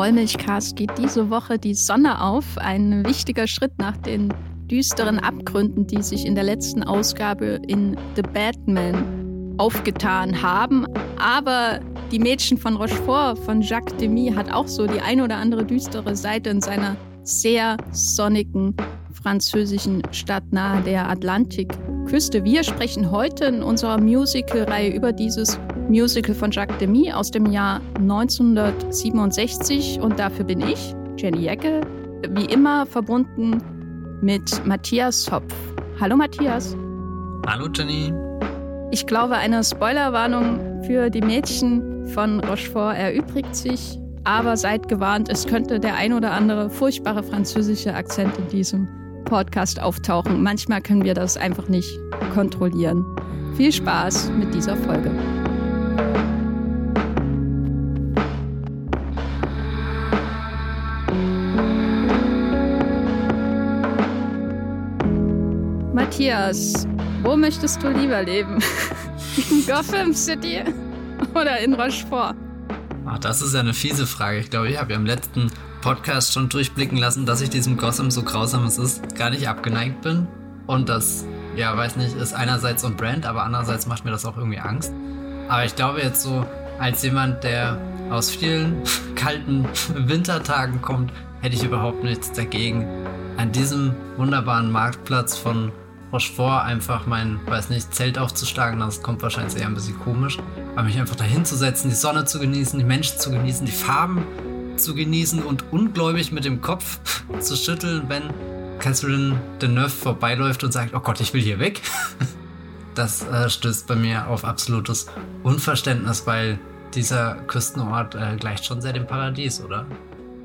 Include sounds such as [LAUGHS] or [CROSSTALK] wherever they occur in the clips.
Wollmilchcast geht diese Woche die Sonne auf. Ein wichtiger Schritt nach den düsteren Abgründen, die sich in der letzten Ausgabe in The Batman aufgetan haben. Aber die Mädchen von Rochefort von Jacques Demy hat auch so die ein oder andere düstere Seite in seiner sehr sonnigen französischen Stadt nahe der Atlantikküste. Wir sprechen heute in unserer Musical-Reihe über dieses Musical von Jacques Demy aus dem Jahr 1967 und dafür bin ich, Jenny Jecke, wie immer verbunden mit Matthias Hopf. Hallo Matthias. Hallo Jenny. Ich glaube, eine Spoilerwarnung für die Mädchen von Rochefort erübrigt sich, aber seid gewarnt, es könnte der ein oder andere furchtbare französische Akzent in diesem Podcast auftauchen. Manchmal können wir das einfach nicht kontrollieren. Viel Spaß mit dieser Folge. Matthias, wo möchtest du lieber leben? [LAUGHS] In Gotham City oder in Rochefort? Ach, das ist ja eine fiese Frage. Ich glaube, ich habe ja im letzten Podcast schon durchblicken lassen, dass ich diesem Gotham, so grausam es ist, gar nicht abgeneigt bin. Und das, ja, weiß nicht, ist einerseits on Brand, aber andererseits macht mir das auch irgendwie Angst. Aber ich glaube jetzt so, als jemand, der aus vielen [LAUGHS] kalten [LAUGHS] Wintertagen kommt, hätte ich überhaupt nichts dagegen, an diesem wunderbaren Marktplatz von Rochefort einfach mein, weiß nicht, Zelt aufzuschlagen, das kommt wahrscheinlich eher ein bisschen komisch. Aber mich einfach dahin zu setzen, die Sonne zu genießen, die Menschen zu genießen, die Farben zu genießen und ungläubig mit dem Kopf [LAUGHS] zu schütteln, wenn Catherine Deneuve vorbeiläuft und sagt, oh Gott, ich will hier weg. [LAUGHS] Das äh, stößt bei mir auf absolutes Unverständnis, weil dieser Küstenort äh, gleicht schon sehr dem Paradies, oder?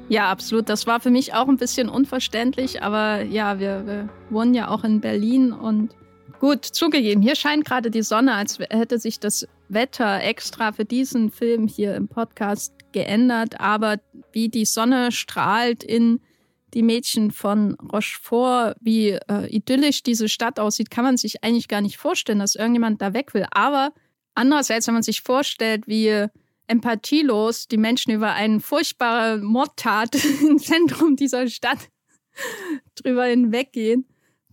Ja, absolut. Das war für mich auch ein bisschen unverständlich, aber ja, wir, wir wohnen ja auch in Berlin und gut, zugegeben, hier scheint gerade die Sonne, als hätte sich das Wetter extra für diesen Film hier im Podcast geändert, aber wie die Sonne strahlt in die Mädchen von Rochefort, wie äh, idyllisch diese Stadt aussieht, kann man sich eigentlich gar nicht vorstellen, dass irgendjemand da weg will. Aber andererseits, wenn man sich vorstellt, wie empathielos die Menschen über eine furchtbare Mordtat [LAUGHS] im Zentrum dieser Stadt [LAUGHS] drüber hinweggehen.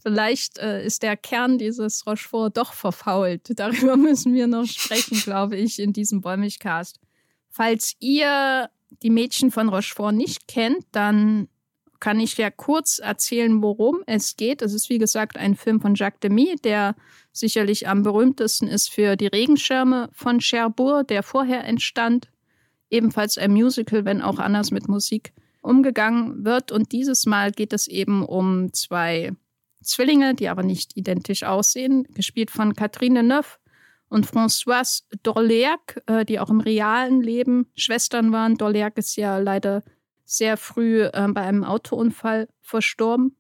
Vielleicht äh, ist der Kern dieses Rochefort doch verfault. [LAUGHS] Darüber müssen wir noch sprechen, glaube ich, in diesem Bäumigcast. Falls ihr die Mädchen von Rochefort nicht kennt, dann kann ich ja kurz erzählen, worum es geht. Es ist, wie gesagt, ein Film von Jacques Demy, der sicherlich am berühmtesten ist für die Regenschirme von Cherbourg, der vorher entstand. Ebenfalls ein Musical, wenn auch anders mit Musik umgegangen wird. Und dieses Mal geht es eben um zwei Zwillinge, die aber nicht identisch aussehen, gespielt von Catherine Neuf und Françoise Dorleac, äh, die auch im realen Leben Schwestern waren. Dorleac ist ja leider sehr früh äh, bei einem Autounfall verstorben.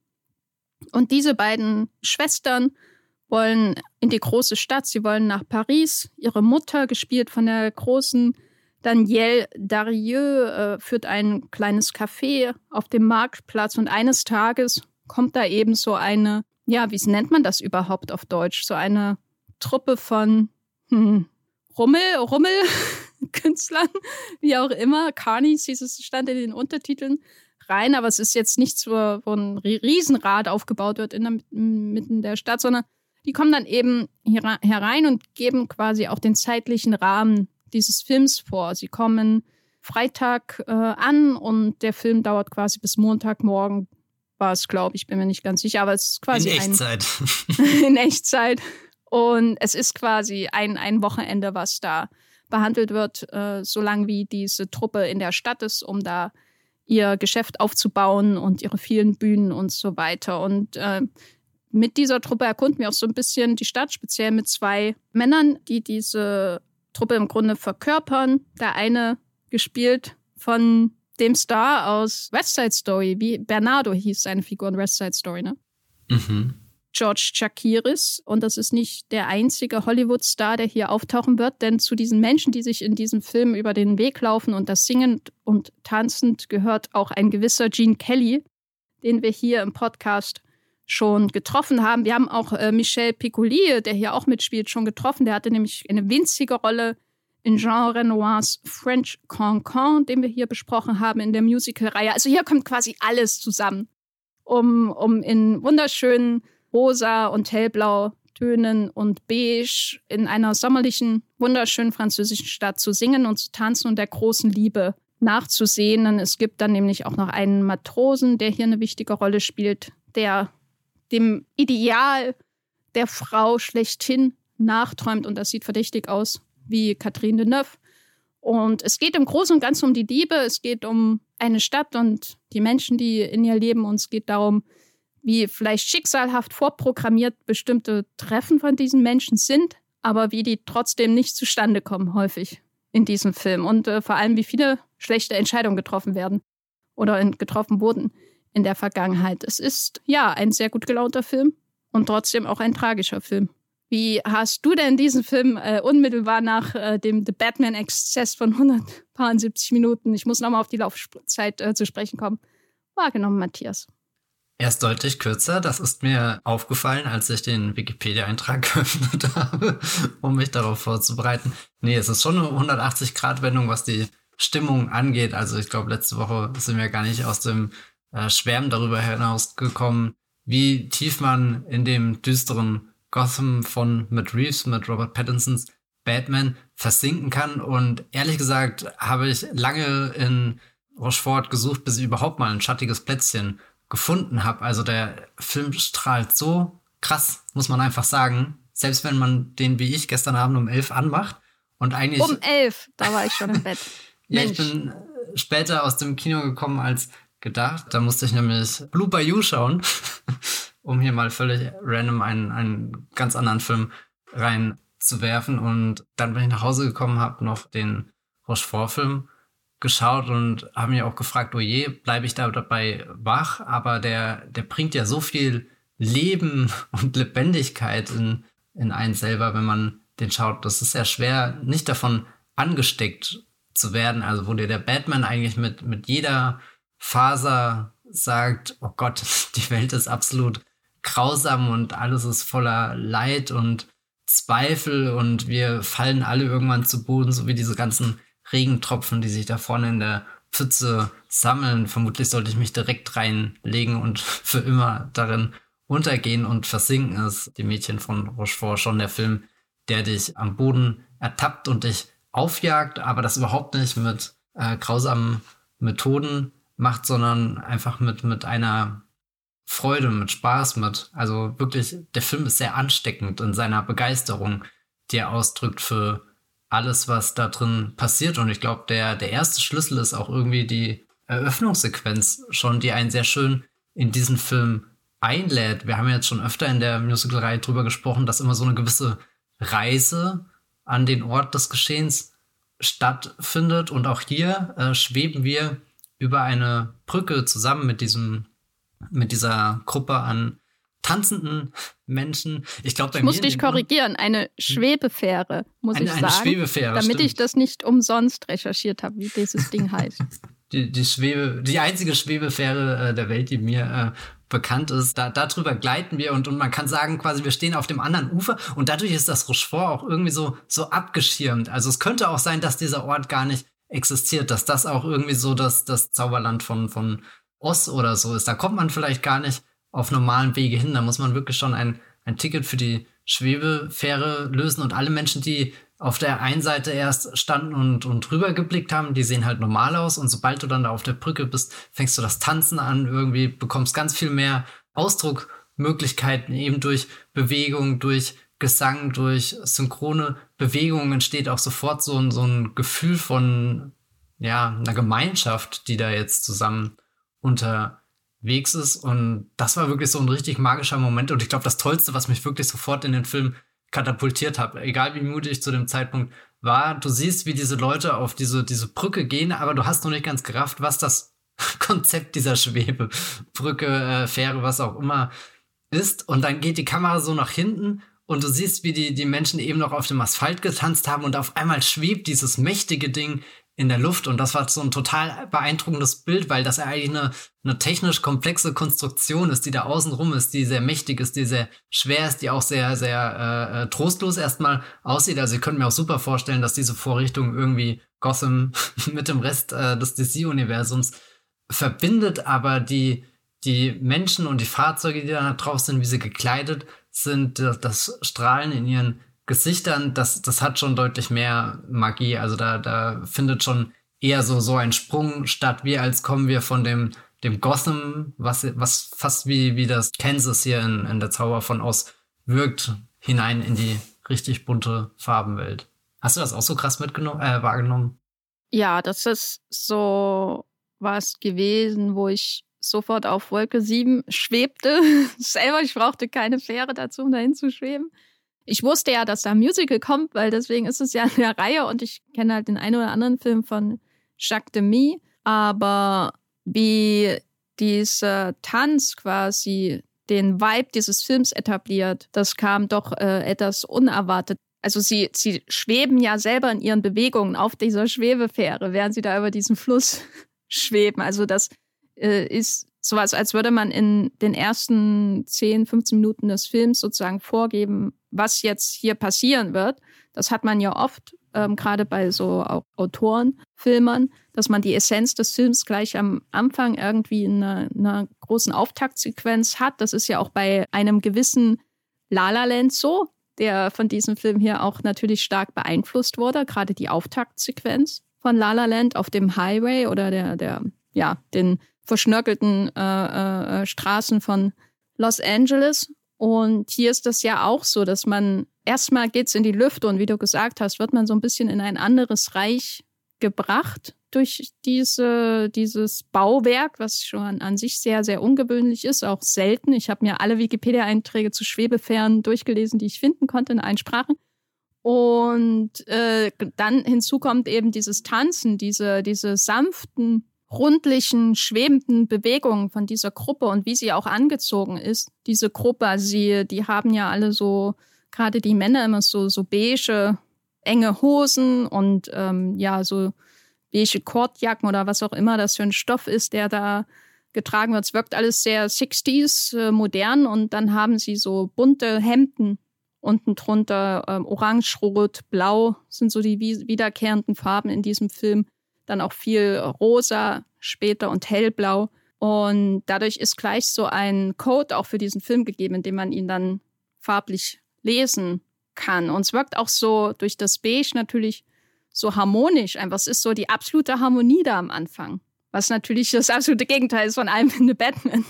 Und diese beiden Schwestern wollen in die große Stadt, sie wollen nach Paris. Ihre Mutter, gespielt von der großen Danielle Darieux, äh, führt ein kleines Café auf dem Marktplatz und eines Tages kommt da eben so eine, ja, wie nennt man das überhaupt auf Deutsch? So eine Truppe von hm, Rummel, Rummel, [LAUGHS] Künstlern, wie auch immer. Carnies hieß es, stand in den Untertiteln rein, aber es ist jetzt nichts, wo, wo ein Riesenrad aufgebaut wird in der, mitten der Stadt, sondern die kommen dann eben herein und geben quasi auch den zeitlichen Rahmen dieses Films vor. Sie kommen Freitag äh, an und der Film dauert quasi bis Montagmorgen, war es, glaube ich, bin mir nicht ganz sicher, aber es ist quasi. In Echtzeit. Ein, [LAUGHS] in Echtzeit. Und es ist quasi ein, ein Wochenende, was da behandelt wird, äh, solange wie diese Truppe in der Stadt ist, um da ihr Geschäft aufzubauen und ihre vielen Bühnen und so weiter. Und äh, mit dieser Truppe erkunden wir auch so ein bisschen die Stadt, speziell mit zwei Männern, die diese Truppe im Grunde verkörpern. Der eine gespielt von dem Star aus West Side Story, wie Bernardo hieß seine Figur in West Side Story, ne? Mhm. George Chakiris. Und das ist nicht der einzige Hollywood-Star, der hier auftauchen wird, denn zu diesen Menschen, die sich in diesem Film über den Weg laufen und das singend und tanzend gehört auch ein gewisser Gene Kelly, den wir hier im Podcast schon getroffen haben. Wir haben auch äh, Michel Piccoli, der hier auch mitspielt, schon getroffen. Der hatte nämlich eine winzige Rolle in Jean Renoirs French Cancan, den wir hier besprochen haben in der Musical-Reihe. Also hier kommt quasi alles zusammen, um, um in wunderschönen rosa und hellblau Tönen und beige in einer sommerlichen, wunderschönen französischen Stadt zu singen und zu tanzen und der großen Liebe nachzusehen. Und es gibt dann nämlich auch noch einen Matrosen, der hier eine wichtige Rolle spielt, der dem Ideal der Frau schlechthin nachträumt. Und das sieht verdächtig aus wie Catherine Deneuve. Und es geht im Großen und Ganzen um die Liebe, es geht um eine Stadt und die Menschen, die in ihr leben. Und es geht darum, wie vielleicht schicksalhaft vorprogrammiert bestimmte Treffen von diesen Menschen sind, aber wie die trotzdem nicht zustande kommen, häufig in diesem Film. Und äh, vor allem, wie viele schlechte Entscheidungen getroffen werden oder in, getroffen wurden in der Vergangenheit. Es ist ja ein sehr gut gelaunter Film und trotzdem auch ein tragischer Film. Wie hast du denn diesen Film äh, unmittelbar nach äh, dem The Batman Exzess von 170 Minuten, ich muss nochmal auf die Laufzeit äh, zu sprechen kommen, wahrgenommen, Matthias? Er ist deutlich kürzer. Das ist mir aufgefallen, als ich den Wikipedia-Eintrag [LAUGHS] geöffnet habe, um mich darauf vorzubereiten. Nee, es ist schon eine 180-Grad-Wendung, was die Stimmung angeht. Also ich glaube, letzte Woche sind wir gar nicht aus dem äh, Schwärmen darüber hinausgekommen, wie tief man in dem düsteren Gotham von Matt Reeves, mit Robert Pattinsons Batman versinken kann. Und ehrlich gesagt habe ich lange in Rochefort gesucht, bis ich überhaupt mal ein schattiges Plätzchen gefunden habe. Also der Film strahlt so krass, muss man einfach sagen. Selbst wenn man den wie ich gestern Abend um elf anmacht und eigentlich. Um elf, da war ich schon im Bett. [LAUGHS] ja, ich bin später aus dem Kino gekommen als gedacht. Da musste ich nämlich Blue Bayou schauen, [LAUGHS] um hier mal völlig random einen, einen ganz anderen Film reinzuwerfen. Und dann bin ich nach Hause gekommen, habe noch den Rochefort-Film geschaut und habe mich auch gefragt, oh je, bleibe ich da dabei wach? Aber der, der bringt ja so viel Leben [LAUGHS] und Lebendigkeit in, in einen selber, wenn man den schaut. Das ist ja schwer, nicht davon angesteckt zu werden. Also wo dir der Batman eigentlich mit, mit jeder Faser sagt, oh Gott, [LAUGHS] die Welt ist absolut grausam und alles ist voller Leid und Zweifel und wir fallen alle irgendwann zu Boden, so wie diese ganzen Regentropfen, die sich da vorne in der Pfütze sammeln. Vermutlich sollte ich mich direkt reinlegen und [LAUGHS] für immer darin untergehen und versinken ist die Mädchen von Rochefort schon der Film, der dich am Boden ertappt und dich aufjagt, aber das überhaupt nicht mit äh, grausamen Methoden macht, sondern einfach mit, mit einer Freude, mit Spaß, mit, also wirklich, der Film ist sehr ansteckend in seiner Begeisterung, die er ausdrückt für alles, was da drin passiert. Und ich glaube, der, der erste Schlüssel ist auch irgendwie die Eröffnungssequenz schon, die einen sehr schön in diesen Film einlädt. Wir haben jetzt schon öfter in der Musical-Reihe drüber gesprochen, dass immer so eine gewisse Reise an den Ort des Geschehens stattfindet. Und auch hier äh, schweben wir über eine Brücke zusammen mit diesem, mit dieser Gruppe an tanzenden Menschen. Ich glaube, ich muss dich korrigieren. Eine Schwebefähre, muss eine, ich sagen. Eine Schwebefähre, damit stimmt. ich das nicht umsonst recherchiert habe, wie dieses Ding heißt. [LAUGHS] Die, die Schwebe, die einzige Schwebefähre äh, der Welt, die mir äh, bekannt ist. Da, darüber gleiten wir und, und man kann sagen, quasi, wir stehen auf dem anderen Ufer und dadurch ist das Rochefort auch irgendwie so, so abgeschirmt. Also es könnte auch sein, dass dieser Ort gar nicht existiert, dass das auch irgendwie so das, das Zauberland von, von Oz oder so ist. Da kommt man vielleicht gar nicht auf normalen Wege hin. Da muss man wirklich schon ein, ein Ticket für die Schwebefähre lösen. Und alle Menschen, die auf der einen Seite erst standen und, und drüber geblickt haben, die sehen halt normal aus. Und sobald du dann da auf der Brücke bist, fängst du das Tanzen an, irgendwie bekommst ganz viel mehr Ausdruckmöglichkeiten eben durch Bewegung, durch Gesang, durch synchrone Bewegungen entsteht auch sofort so ein, so ein Gefühl von ja, einer Gemeinschaft, die da jetzt zusammen unter unterwegs ist. Und das war wirklich so ein richtig magischer Moment. Und ich glaube, das Tollste, was mich wirklich sofort in den Film katapultiert hat, egal wie mutig ich zu dem Zeitpunkt war, du siehst, wie diese Leute auf diese, diese Brücke gehen, aber du hast noch nicht ganz gerafft, was das [LAUGHS] Konzept dieser Schwebebrücke, äh, Fähre, was auch immer ist. Und dann geht die Kamera so nach hinten und du siehst, wie die, die Menschen eben noch auf dem Asphalt getanzt haben und auf einmal schwebt dieses mächtige Ding in der Luft. Und das war so ein total beeindruckendes Bild, weil das eigentlich eine, eine technisch komplexe Konstruktion ist, die da außen rum ist, die sehr mächtig ist, die sehr schwer ist, die auch sehr, sehr äh, äh trostlos erstmal aussieht. Also ich könnte mir auch super vorstellen, dass diese Vorrichtung irgendwie Gotham [LAUGHS] mit dem Rest äh, des DC-Universums verbindet, aber die, die Menschen und die Fahrzeuge, die da drauf sind, wie sie gekleidet sind, das Strahlen in ihren Gesichtern, das, das hat schon deutlich mehr Magie. Also da, da findet schon eher so, so ein Sprung statt, wie als kommen wir von dem, dem Gotham, was, was fast wie, wie das Kansas hier in, in der Zauber von aus wirkt, hinein in die richtig bunte Farbenwelt. Hast du das auch so krass mitgenommen, äh, wahrgenommen? Ja, das ist so was gewesen, wo ich sofort auf Wolke 7 schwebte. [LAUGHS] Selber, ich brauchte keine Fähre dazu, um dahin zu schweben. Ich wusste ja, dass da ein Musical kommt, weil deswegen ist es ja eine Reihe und ich kenne halt den einen oder anderen Film von Jacques Demy. Aber wie dieser Tanz quasi den Vibe dieses Films etabliert, das kam doch äh, etwas unerwartet. Also sie, sie schweben ja selber in ihren Bewegungen auf dieser Schwebefähre, während sie da über diesen Fluss [LAUGHS] schweben. Also das äh, ist sowas, als würde man in den ersten 10, 15 Minuten des Films sozusagen vorgeben, was jetzt hier passieren wird. Das hat man ja oft, ähm, gerade bei so Autorenfilmern, dass man die Essenz des Films gleich am Anfang irgendwie in einer, einer großen Auftaktsequenz hat. Das ist ja auch bei einem gewissen La La Land so, der von diesem Film hier auch natürlich stark beeinflusst wurde, gerade die Auftaktsequenz von La La Land auf dem Highway oder der, der, ja, den verschnörkelten äh, äh, Straßen von Los Angeles. Und hier ist das ja auch so, dass man erstmal geht's in die Lüfte und wie du gesagt hast, wird man so ein bisschen in ein anderes Reich gebracht durch diese, dieses Bauwerk, was schon an sich sehr, sehr ungewöhnlich ist, auch selten. Ich habe mir alle Wikipedia-Einträge zu Schwebefähren durchgelesen, die ich finden konnte in allen Sprachen. Und äh, dann hinzu kommt eben dieses Tanzen, diese, diese sanften rundlichen, schwebenden Bewegungen von dieser Gruppe und wie sie auch angezogen ist. Diese Gruppe, sie, die haben ja alle so, gerade die Männer immer so, so beige, enge Hosen und ähm, ja, so beige Kordjacken oder was auch immer das für ein Stoff ist, der da getragen wird. Es wirkt alles sehr 60s, äh, modern und dann haben sie so bunte Hemden unten drunter, ähm, orange, rot, blau sind so die wiederkehrenden Farben in diesem Film dann auch viel rosa später und hellblau. Und dadurch ist gleich so ein Code auch für diesen Film gegeben, in dem man ihn dann farblich lesen kann. Und es wirkt auch so durch das Beige natürlich so harmonisch. Einfach, es ist so die absolute Harmonie da am Anfang. Was natürlich das absolute Gegenteil ist von einem in The Batman.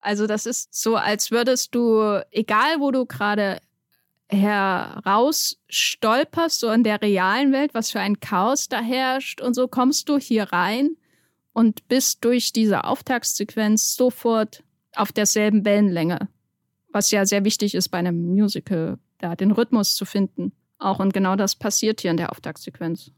Also das ist so, als würdest du, egal wo du gerade herausstolperst, so in der realen Welt, was für ein Chaos da herrscht und so kommst du hier rein und bist durch diese Auftaktsequenz sofort auf derselben Wellenlänge, was ja sehr wichtig ist bei einem Musical, da den Rhythmus zu finden. Auch und genau das passiert hier in der Auftaktsequenz.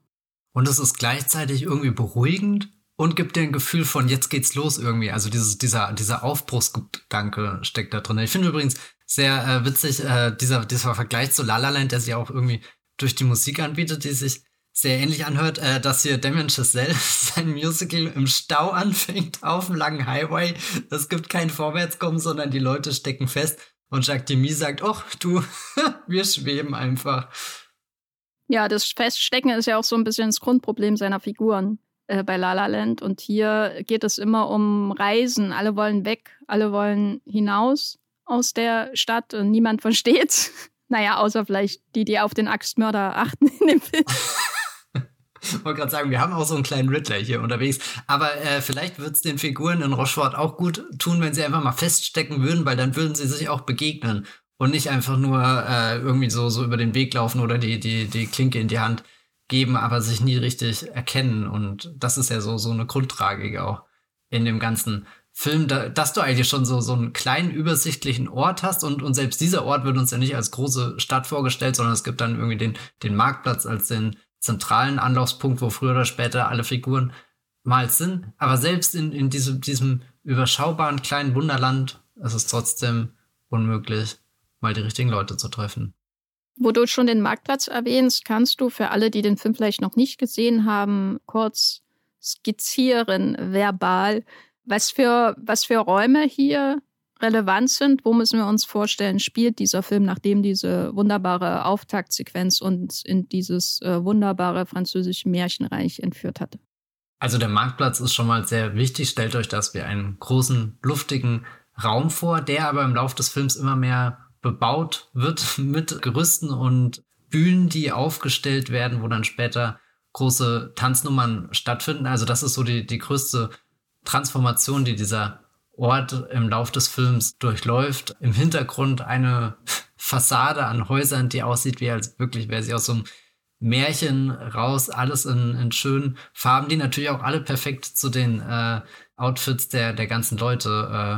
Und es ist gleichzeitig irgendwie beruhigend und gibt dir ein Gefühl von jetzt geht's los irgendwie. Also dieses, dieser, dieser Aufbruchsgedanke steckt da drin. Ich finde übrigens, sehr äh, witzig, äh, dieser, dieser Vergleich zu La La Land, der sich auch irgendwie durch die Musik anbietet, die sich sehr ähnlich anhört, äh, dass hier Damien Chazelle [LAUGHS] sein Musical im Stau anfängt auf dem langen Highway. Es gibt kein Vorwärtskommen, sondern die Leute stecken fest. Und Jacques Demy sagt, ach du, [LAUGHS] wir schweben einfach. Ja, das Feststecken ist ja auch so ein bisschen das Grundproblem seiner Figuren äh, bei La La Land. Und hier geht es immer um Reisen. Alle wollen weg, alle wollen hinaus aus der Stadt und niemand versteht's. [LAUGHS] Naja, außer vielleicht die, die auf den Axtmörder achten in dem Film. Ich [LAUGHS] wollte gerade sagen, wir haben auch so einen kleinen Riddler hier unterwegs. Aber äh, vielleicht wird es den Figuren in Rochefort auch gut tun, wenn sie einfach mal feststecken würden, weil dann würden sie sich auch begegnen und nicht einfach nur äh, irgendwie so, so über den Weg laufen oder die, die, die Klinke in die Hand geben, aber sich nie richtig erkennen. Und das ist ja so, so eine Grundtragik auch in dem ganzen Film, da, dass du eigentlich schon so, so einen kleinen übersichtlichen Ort hast und, und selbst dieser Ort wird uns ja nicht als große Stadt vorgestellt, sondern es gibt dann irgendwie den, den Marktplatz als den zentralen Anlaufspunkt, wo früher oder später alle Figuren mal sind. Aber selbst in, in diesem, diesem überschaubaren kleinen Wunderland ist es trotzdem unmöglich, mal die richtigen Leute zu treffen. Wo du schon den Marktplatz erwähnst, kannst du für alle, die den Film vielleicht noch nicht gesehen haben, kurz skizzieren, verbal, was für, was für Räume hier relevant sind. Wo müssen wir uns vorstellen, spielt dieser Film, nachdem diese wunderbare Auftaktsequenz uns in dieses äh, wunderbare französische Märchenreich entführt hatte? Also der Marktplatz ist schon mal sehr wichtig. Stellt euch das wie einen großen, luftigen Raum vor, der aber im Laufe des Films immer mehr bebaut wird [LAUGHS] mit Gerüsten und Bühnen, die aufgestellt werden, wo dann später große Tanznummern stattfinden. Also das ist so die, die größte Transformation, die dieser Ort im Lauf des Films durchläuft. Im Hintergrund eine [LAUGHS] Fassade an Häusern, die aussieht wie als wirklich wäre sie aus so einem Märchen raus, alles in, in schönen Farben, die natürlich auch alle perfekt zu den äh, Outfits der, der ganzen Leute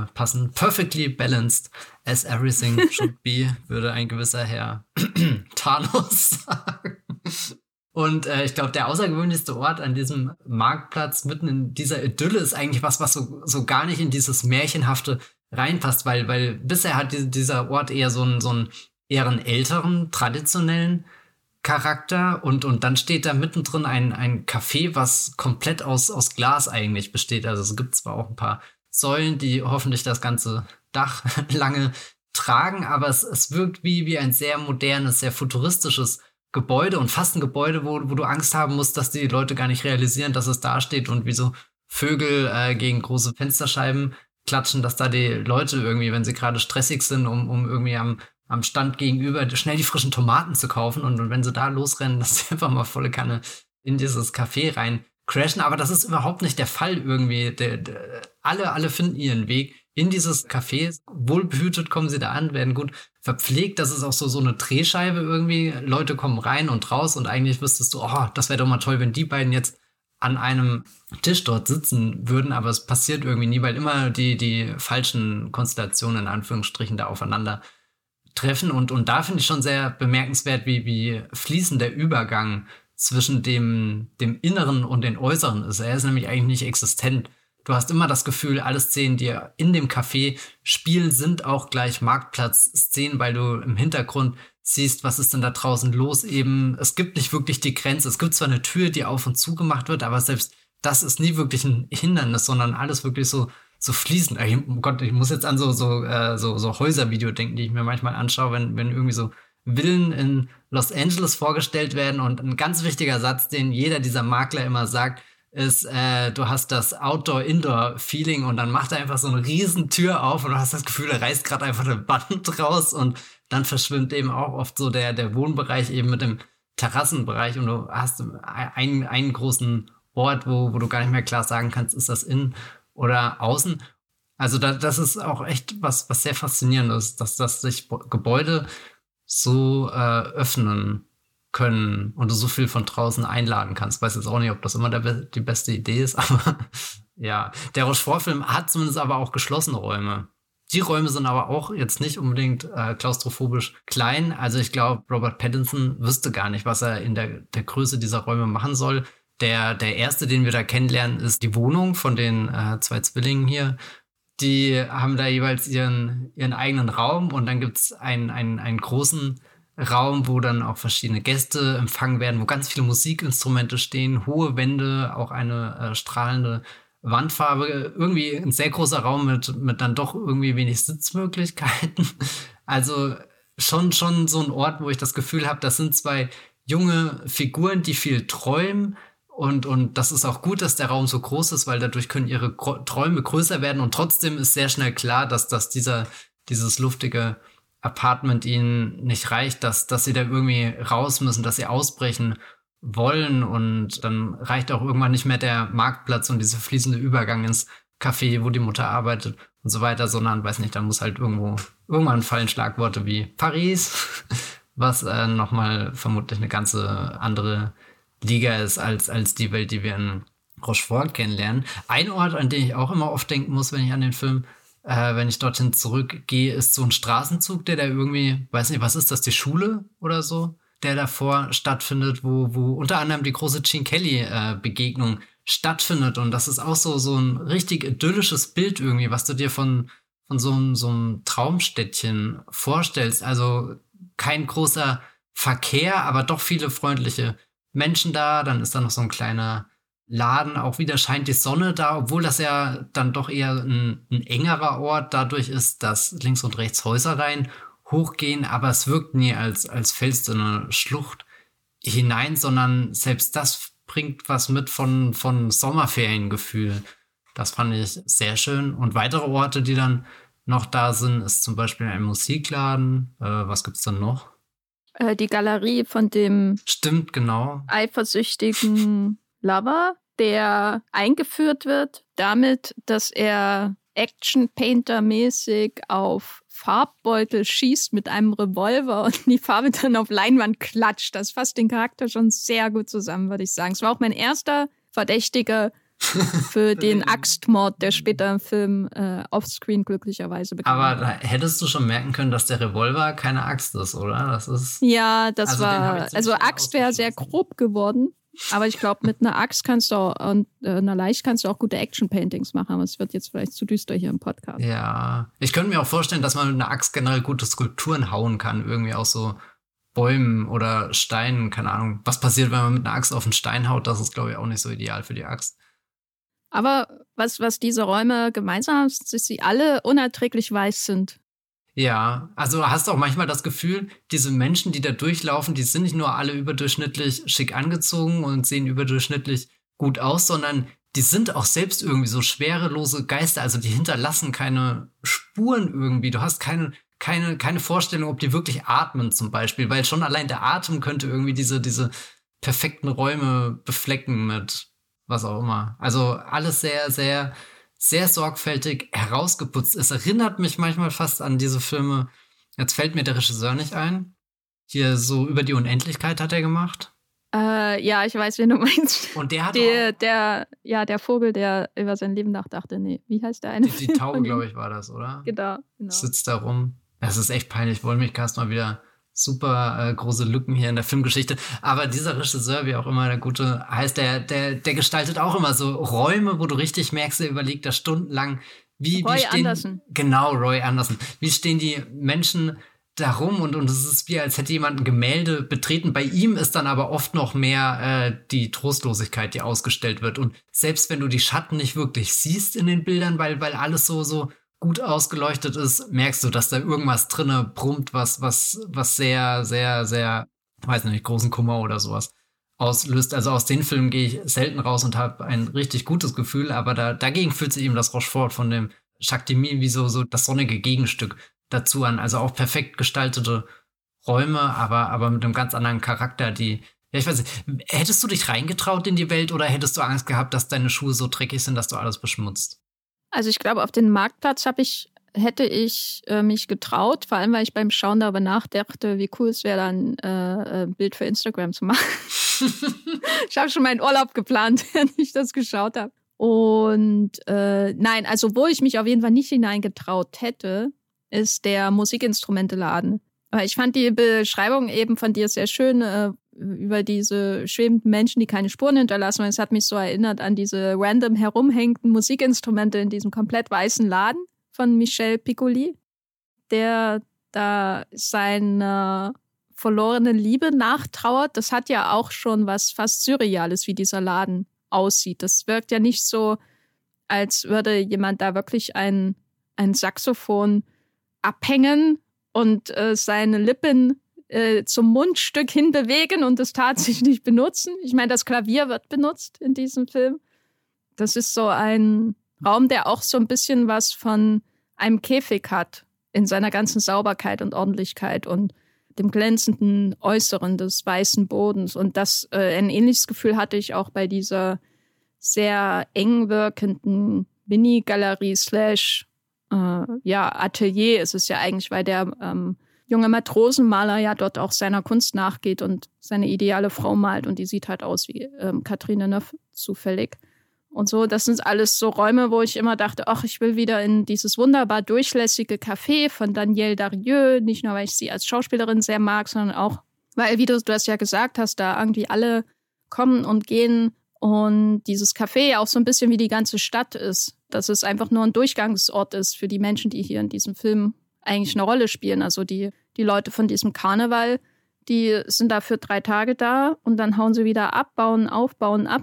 äh, passen. Perfectly balanced as everything [LAUGHS] should be, würde ein gewisser Herr [CLEARS THROAT] Thanos [LAUGHS] sagen. Und äh, ich glaube, der außergewöhnlichste Ort an diesem Marktplatz mitten in dieser Idylle ist eigentlich was, was so, so gar nicht in dieses Märchenhafte reinpasst, weil, weil bisher hat die, dieser Ort eher so einen, so einen eher einen älteren, traditionellen Charakter und, und dann steht da mittendrin ein, ein Café, was komplett aus, aus Glas eigentlich besteht. Also es gibt zwar auch ein paar Säulen, die hoffentlich das ganze Dach [LAUGHS] lange tragen, aber es, es wirkt wie, wie ein sehr modernes, sehr futuristisches Gebäude und fast ein Gebäude, wo, wo du Angst haben musst, dass die Leute gar nicht realisieren, dass es da steht und wie so Vögel äh, gegen große Fensterscheiben klatschen, dass da die Leute irgendwie, wenn sie gerade stressig sind, um, um irgendwie am, am Stand gegenüber schnell die frischen Tomaten zu kaufen und, und wenn sie da losrennen, [LAUGHS] dass sie einfach mal volle Kanne in dieses Café rein crashen. Aber das ist überhaupt nicht der Fall irgendwie. Der, der, alle, alle finden ihren Weg in dieses Café. Wohlbehütet kommen sie da an, werden gut verpflegt. Das ist auch so, so eine Drehscheibe irgendwie. Leute kommen rein und raus und eigentlich wüsstest du, oh, das wäre doch mal toll, wenn die beiden jetzt an einem Tisch dort sitzen würden, aber es passiert irgendwie nie, weil immer die, die falschen Konstellationen in Anführungsstrichen da aufeinander treffen. Und, und da finde ich schon sehr bemerkenswert, wie, wie fließend der Übergang zwischen dem, dem Inneren und den Äußeren ist. Er ist nämlich eigentlich nicht existent. Du hast immer das Gefühl, alle Szenen, die in dem Café spielen, sind auch gleich Marktplatz-Szenen, weil du im Hintergrund siehst, was ist denn da draußen los eben. Es gibt nicht wirklich die Grenze. Es gibt zwar eine Tür, die auf und zu gemacht wird, aber selbst das ist nie wirklich ein Hindernis, sondern alles wirklich so, so fließend. Oh Gott, ich muss jetzt an so, so, äh, so, so Häuservideo denken, die ich mir manchmal anschaue, wenn, wenn irgendwie so Villen in Los Angeles vorgestellt werden und ein ganz wichtiger Satz, den jeder dieser Makler immer sagt, ist, äh, du hast das Outdoor-Indoor-Feeling und dann macht er einfach so eine riesen Tür auf und du hast das Gefühl, er reißt gerade einfach eine Band [LAUGHS] raus und dann verschwimmt eben auch oft so der, der Wohnbereich eben mit dem Terrassenbereich und du hast einen, einen großen Ort, wo, wo du gar nicht mehr klar sagen kannst, ist das innen oder außen. Also da, das ist auch echt was, was sehr faszinierendes, dass, dass sich Gebäude so äh, öffnen können und du so viel von draußen einladen kannst. Weiß jetzt auch nicht, ob das immer der, die beste Idee ist, [LAUGHS] aber ja. Der Rochefort-Film hat zumindest aber auch geschlossene Räume. Die Räume sind aber auch jetzt nicht unbedingt äh, klaustrophobisch klein. Also ich glaube, Robert Pattinson wüsste gar nicht, was er in der, der Größe dieser Räume machen soll. Der, der erste, den wir da kennenlernen, ist die Wohnung von den äh, zwei Zwillingen hier. Die haben da jeweils ihren, ihren eigenen Raum und dann gibt's einen, einen, einen großen Raum, wo dann auch verschiedene Gäste empfangen werden, wo ganz viele Musikinstrumente stehen, hohe Wände, auch eine äh, strahlende Wandfarbe, irgendwie ein sehr großer Raum mit, mit dann doch irgendwie wenig Sitzmöglichkeiten. [LAUGHS] Also schon, schon so ein Ort, wo ich das Gefühl habe, das sind zwei junge Figuren, die viel träumen. Und, und das ist auch gut, dass der Raum so groß ist, weil dadurch können ihre Träume größer werden. Und trotzdem ist sehr schnell klar, dass, dass dieser, dieses luftige Apartment ihnen nicht reicht, dass, dass sie da irgendwie raus müssen, dass sie ausbrechen wollen und dann reicht auch irgendwann nicht mehr der Marktplatz und dieser fließende Übergang ins Café, wo die Mutter arbeitet und so weiter, sondern weiß nicht, dann muss halt irgendwo irgendwann fallen Schlagworte wie Paris, [LAUGHS] was äh, nochmal vermutlich eine ganze andere Liga ist als, als die Welt, die wir in Rochefort kennenlernen. Ein Ort, an den ich auch immer oft denken muss, wenn ich an den Film äh, wenn ich dorthin zurückgehe, ist so ein Straßenzug, der da irgendwie, weiß nicht, was ist das, die Schule oder so, der davor stattfindet, wo, wo unter anderem die große Gene Kelly-Begegnung äh, stattfindet. Und das ist auch so, so ein richtig idyllisches Bild irgendwie, was du dir von, von so einem, so einem Traumstädtchen vorstellst. Also kein großer Verkehr, aber doch viele freundliche Menschen da. Dann ist da noch so ein kleiner Laden. Auch wieder scheint die Sonne da, obwohl das ja dann doch eher ein, ein engerer Ort dadurch ist, dass links und rechts Häuser rein hochgehen, aber es wirkt nie als, als fällst du eine Schlucht hinein, sondern selbst das bringt was mit von, von Sommerferiengefühl. Das fand ich sehr schön. Und weitere Orte, die dann noch da sind, ist zum Beispiel ein Musikladen. Äh, was gibt's dann noch? Äh, die Galerie von dem Stimmt, genau. eifersüchtigen Lover, der eingeführt wird damit, dass er Action-Painter-mäßig auf Farbbeutel schießt mit einem Revolver und die Farbe dann auf Leinwand klatscht. Das fasst den Charakter schon sehr gut zusammen, würde ich sagen. Es war auch mein erster Verdächtiger [LAUGHS] für den Axtmord, der später im Film äh, offscreen glücklicherweise bekannt Aber da hättest du schon merken können, dass der Revolver keine Axt ist, oder? Das ist. Ja, das also war. Also Axt wäre sehr grob geworden. Aber ich glaube, mit einer Axt kannst du auch, und äh, einer Leicht kannst du auch gute Action-Paintings machen, aber es wird jetzt vielleicht zu düster hier im Podcast. Ja. Ich könnte mir auch vorstellen, dass man mit einer Axt generell gute Skulpturen hauen kann, irgendwie aus so Bäumen oder Steinen, keine Ahnung. Was passiert, wenn man mit einer Axt auf einen Stein haut? Das ist, glaube ich, auch nicht so ideal für die Axt. Aber was, was diese Räume gemeinsam haben, ist, dass sie alle unerträglich weiß sind. Ja, also hast du auch manchmal das Gefühl, diese Menschen, die da durchlaufen, die sind nicht nur alle überdurchschnittlich schick angezogen und sehen überdurchschnittlich gut aus, sondern die sind auch selbst irgendwie so schwerelose Geister, also die hinterlassen keine Spuren irgendwie. Du hast keine, keine, keine Vorstellung, ob die wirklich atmen zum Beispiel, weil schon allein der Atem könnte irgendwie diese, diese perfekten Räume beflecken mit was auch immer. Also alles sehr, sehr sehr sorgfältig herausgeputzt ist. Erinnert mich manchmal fast an diese Filme. Jetzt fällt mir der Regisseur nicht ein. Hier so über die Unendlichkeit hat er gemacht. Äh, ja, ich weiß, wen du [LAUGHS] meinst. Und der hat der, der, ja, der Vogel, der über sein Leben nachdachte. Nee, wie heißt der eine? Die, die Taube, glaube ich, war das, oder? Genau, genau. Sitzt da rum. Das ist echt peinlich. Wollen mich Cast mal wieder super äh, große Lücken hier in der Filmgeschichte. Aber dieser Regisseur, wie auch immer der gute heißt, der, der, der gestaltet auch immer so Räume, wo du richtig merkst, er überlegt da stundenlang, wie, Roy wie stehen, Anderson. Genau, Roy Anderson. Wie stehen die Menschen darum und, und es ist wie, als hätte jemand ein Gemälde betreten. Bei ihm ist dann aber oft noch mehr äh, die Trostlosigkeit, die ausgestellt wird. Und selbst wenn du die Schatten nicht wirklich siehst in den Bildern, weil, weil alles so, so gut ausgeleuchtet ist, merkst du, dass da irgendwas drinne brummt, was, was, was sehr, sehr, sehr, weiß nicht, großen Kummer oder sowas auslöst. Also aus den Filmen gehe ich selten raus und habe ein richtig gutes Gefühl, aber da, dagegen fühlt sich eben das Rochefort von dem Shakti wie so, so das sonnige Gegenstück dazu an. Also auch perfekt gestaltete Räume, aber, aber mit einem ganz anderen Charakter, die, ja, ich weiß nicht, hättest du dich reingetraut in die Welt oder hättest du Angst gehabt, dass deine Schuhe so dreckig sind, dass du alles beschmutzt? Also ich glaube, auf den Marktplatz habe ich, hätte ich äh, mich getraut, vor allem weil ich beim Schauen darüber nachdachte, wie cool es wäre, dann äh, ein Bild für Instagram zu machen. [LAUGHS] ich habe schon meinen Urlaub geplant, [LAUGHS] während ich das geschaut habe. Und äh, nein, also wo ich mich auf jeden Fall nicht hineingetraut hätte, ist der Musikinstrumenteladen. Ich fand die Beschreibung eben von dir sehr schön, äh, über diese schwebenden Menschen, die keine Spuren hinterlassen. Und es hat mich so erinnert an diese random herumhängenden Musikinstrumente in diesem komplett weißen Laden von Michel Piccoli, der da seine verlorene Liebe nachtrauert. Das hat ja auch schon was fast Surreales, wie dieser Laden aussieht. Das wirkt ja nicht so, als würde jemand da wirklich ein, ein Saxophon abhängen und äh, seine Lippen äh, zum Mundstück hinbewegen und es tatsächlich [LAUGHS] benutzen. Ich meine, das Klavier wird benutzt in diesem Film. Das ist so ein Raum, der auch so ein bisschen was von einem Käfig hat in seiner ganzen Sauberkeit und Ordentlichkeit und dem glänzenden Äußeren des weißen Bodens. Und das äh, ein ähnliches Gefühl hatte ich auch bei dieser sehr eng wirkenden Mini-Galerie slash äh, ja, Atelier ist es ja eigentlich, weil der ähm, junge Matrosenmaler ja dort auch seiner Kunst nachgeht und seine ideale Frau malt und die sieht halt aus wie ähm, Catherine Neuf zufällig. Und so, das sind alles so Räume, wo ich immer dachte, ach, ich will wieder in dieses wunderbar durchlässige Café von Danielle Darieux, nicht nur, weil ich sie als Schauspielerin sehr mag, sondern auch, weil, wie du, du hast ja gesagt hast, da irgendwie alle kommen und gehen und dieses Café auch so ein bisschen wie die ganze Stadt ist. Dass es einfach nur ein Durchgangsort ist für die Menschen, die hier in diesem Film eigentlich eine Rolle spielen. Also die, die Leute von diesem Karneval, Die sind da für drei Tage da und dann hauen sie wieder ab, bauen auf, bauen ab.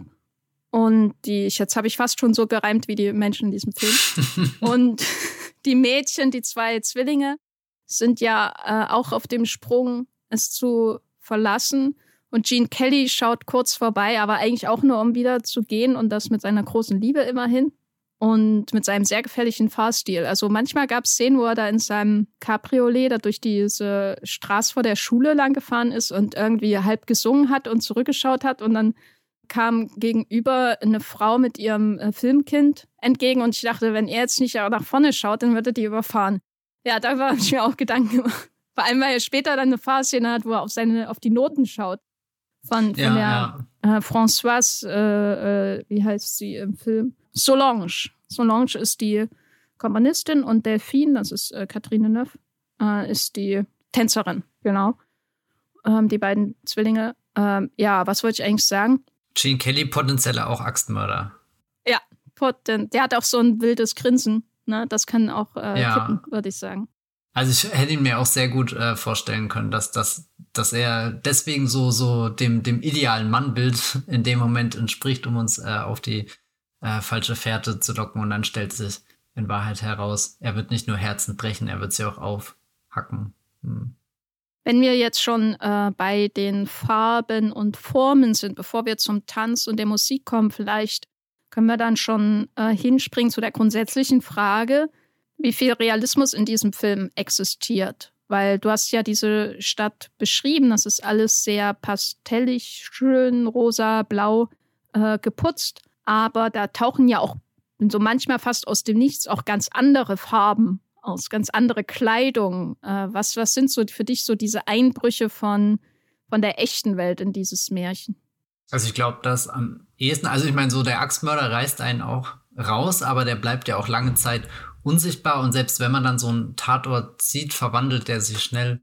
Und die, jetzt habe ich fast schon so gereimt wie die Menschen in diesem Film. [LAUGHS] und die Mädchen, die zwei Zwillinge, sind ja äh, auch auf dem Sprung, es zu verlassen. Und Gene Kelly schaut kurz vorbei, aber eigentlich auch nur, um wieder zu gehen und das mit seiner großen Liebe immerhin und mit seinem sehr gefährlichen Fahrstil. Also manchmal gab es Szenen, wo er da in seinem Cabriolet da durch diese Straße vor der Schule lang gefahren ist und irgendwie halb gesungen hat und zurückgeschaut hat und dann kam gegenüber eine Frau mit ihrem äh, Filmkind entgegen und ich dachte, wenn er jetzt nicht nach vorne schaut, dann würde die überfahren. Ja, da war ich mir auch Gedanken gemacht. Vor allem, weil er später dann eine Fahrszene hat, wo er auf seine, auf die Noten schaut. Von, von ja, der ja. Äh, Françoise, äh, äh, wie heißt sie im Film? Solange. Solange ist die Komponistin und Delphine, das ist äh, Catherine Neuf, äh, ist die Tänzerin, genau. Ähm, die beiden Zwillinge. Ähm, ja, was wollte ich eigentlich sagen? Gene Kelly potenzieller auch Axtmörder. Ja, poten der hat auch so ein wildes Grinsen. Ne? Das kann auch äh, ja. kippen, würde ich sagen. Also ich hätte ihn mir auch sehr gut äh, vorstellen können, dass, dass, dass er deswegen so, so dem, dem idealen Mannbild in dem Moment entspricht, um uns äh, auf die äh, falsche Fährte zu locken. Und dann stellt sich in Wahrheit heraus, er wird nicht nur Herzen brechen, er wird sie auch aufhacken. Hm. Wenn wir jetzt schon äh, bei den Farben und Formen sind, bevor wir zum Tanz und der Musik kommen, vielleicht können wir dann schon äh, hinspringen zu der grundsätzlichen Frage, wie viel Realismus in diesem Film existiert. Weil du hast ja diese Stadt beschrieben, das ist alles sehr pastellig, schön, rosa, blau äh, geputzt. Aber da tauchen ja auch so manchmal fast aus dem Nichts auch ganz andere Farben aus, ganz andere Kleidung. Äh, was, was sind so für dich so diese Einbrüche von, von der echten Welt in dieses Märchen? Also ich glaube, dass am ehesten, also ich meine, so der Axtmörder reißt einen auch raus, aber der bleibt ja auch lange Zeit unsichtbar und selbst wenn man dann so einen Tatort sieht, verwandelt der sich schnell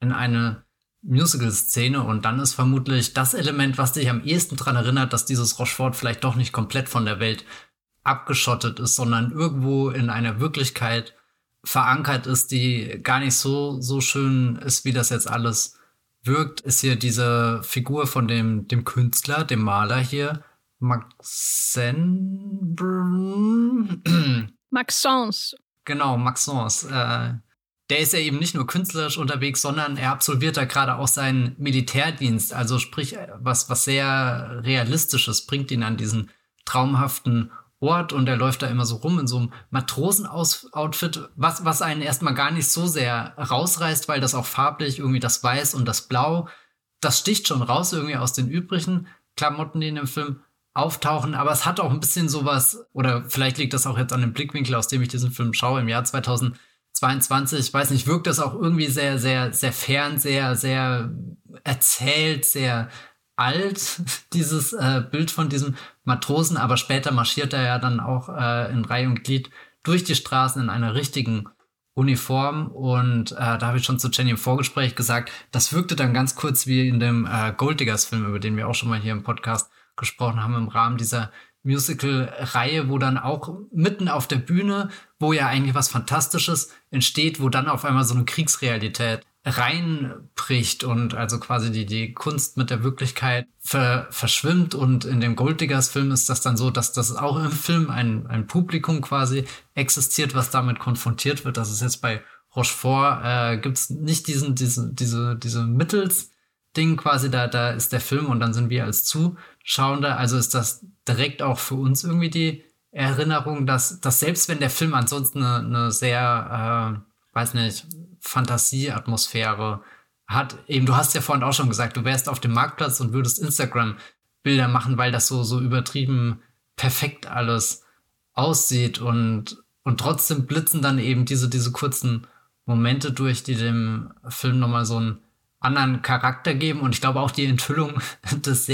in eine Musical-Szene und dann ist vermutlich das Element, was dich am ehesten daran erinnert, dass dieses Rochefort vielleicht doch nicht komplett von der Welt abgeschottet ist, sondern irgendwo in einer Wirklichkeit verankert ist, die gar nicht so, so schön ist, wie das jetzt alles wirkt, ist hier diese Figur von dem, dem Künstler, dem Maler hier, Maxen. Maxence. Genau, Maxence. Äh, der ist ja eben nicht nur künstlerisch unterwegs, sondern er absolviert da gerade auch seinen Militärdienst. Also sprich, was, was sehr Realistisches bringt ihn an diesen traumhaften Ort und er läuft da immer so rum in so einem Matrosen-Outfit, was, was einen erstmal gar nicht so sehr rausreißt, weil das auch farblich irgendwie das Weiß und das Blau, das sticht schon raus irgendwie aus den übrigen Klamotten, die in dem Film auftauchen, aber es hat auch ein bisschen sowas, oder vielleicht liegt das auch jetzt an dem Blickwinkel, aus dem ich diesen Film schaue, im Jahr 2022, ich weiß nicht, wirkt das auch irgendwie sehr, sehr, sehr fern, sehr, sehr erzählt, sehr alt, [LAUGHS] dieses äh, Bild von diesem Matrosen, aber später marschiert er ja dann auch äh, in Reihe und Glied durch die Straßen in einer richtigen Uniform und äh, da habe ich schon zu Jenny im Vorgespräch gesagt, das wirkte dann ganz kurz wie in dem äh, Golddiggers Film, über den wir auch schon mal hier im Podcast gesprochen haben im Rahmen dieser Musical-Reihe, wo dann auch mitten auf der Bühne, wo ja eigentlich was Fantastisches entsteht, wo dann auf einmal so eine Kriegsrealität reinbricht und also quasi die, die Kunst mit der Wirklichkeit ver, verschwimmt und in dem Golddiggers Film ist das dann so, dass das auch im Film ein, ein Publikum quasi existiert, was damit konfrontiert wird. Das ist jetzt bei Rochefort äh, gibt es nicht diesen, diese, diese, diese Mittels, Ding quasi, da, da ist der Film und dann sind wir als Zuschauende, also ist das direkt auch für uns irgendwie die Erinnerung, dass, dass selbst wenn der Film ansonsten eine, eine sehr, äh, weiß nicht, Fantasieatmosphäre hat, eben, du hast ja vorhin auch schon gesagt, du wärst auf dem Marktplatz und würdest Instagram-Bilder machen, weil das so, so übertrieben perfekt alles aussieht und, und trotzdem blitzen dann eben diese, diese kurzen Momente durch, die dem Film nochmal so ein anderen Charakter geben. Und ich glaube auch die Enthüllung [LAUGHS] des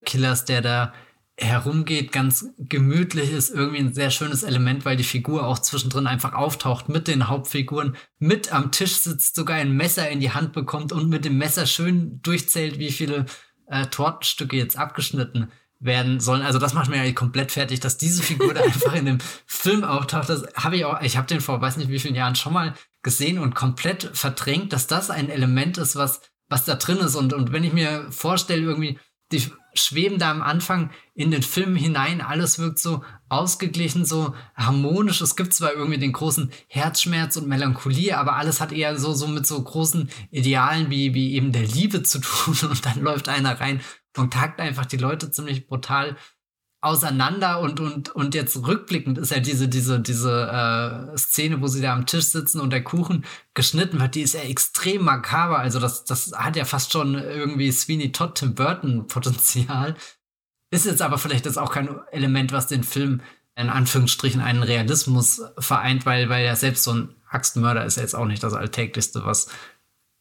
Serienkillers, der da herumgeht, ganz gemütlich ist irgendwie ein sehr schönes Element, weil die Figur auch zwischendrin einfach auftaucht mit den Hauptfiguren, mit am Tisch sitzt, sogar ein Messer in die Hand bekommt und mit dem Messer schön durchzählt, wie viele äh, Tortenstücke jetzt abgeschnitten werden sollen. Also das macht mir eigentlich komplett fertig, dass diese Figur da [LAUGHS] einfach in dem Film auftaucht. Das habe ich auch, ich habe den vor weiß nicht wie vielen Jahren schon mal gesehen und komplett verdrängt, dass das ein Element ist, was was da drin ist. Und, und wenn ich mir vorstelle, irgendwie, die schweben da am Anfang in den Film hinein, alles wirkt so ausgeglichen, so harmonisch. Es gibt zwar irgendwie den großen Herzschmerz und Melancholie, aber alles hat eher so, so mit so großen Idealen wie, wie eben der Liebe zu tun. [LAUGHS] Und dann läuft einer rein und tagt einfach die Leute ziemlich brutal auseinander und, und, und jetzt rückblickend ist ja diese, diese, diese äh, Szene, wo sie da am Tisch sitzen und der Kuchen geschnitten wird, die ist ja extrem makaber. Also das, das hat ja fast schon irgendwie Sweeney Todd Tim Burton Potenzial. Ist jetzt aber vielleicht jetzt auch kein Element, was den Film in Anführungsstrichen einen Realismus vereint, weil, weil ja selbst so ein Axtmörder ist ja jetzt auch nicht das Alltäglichste, was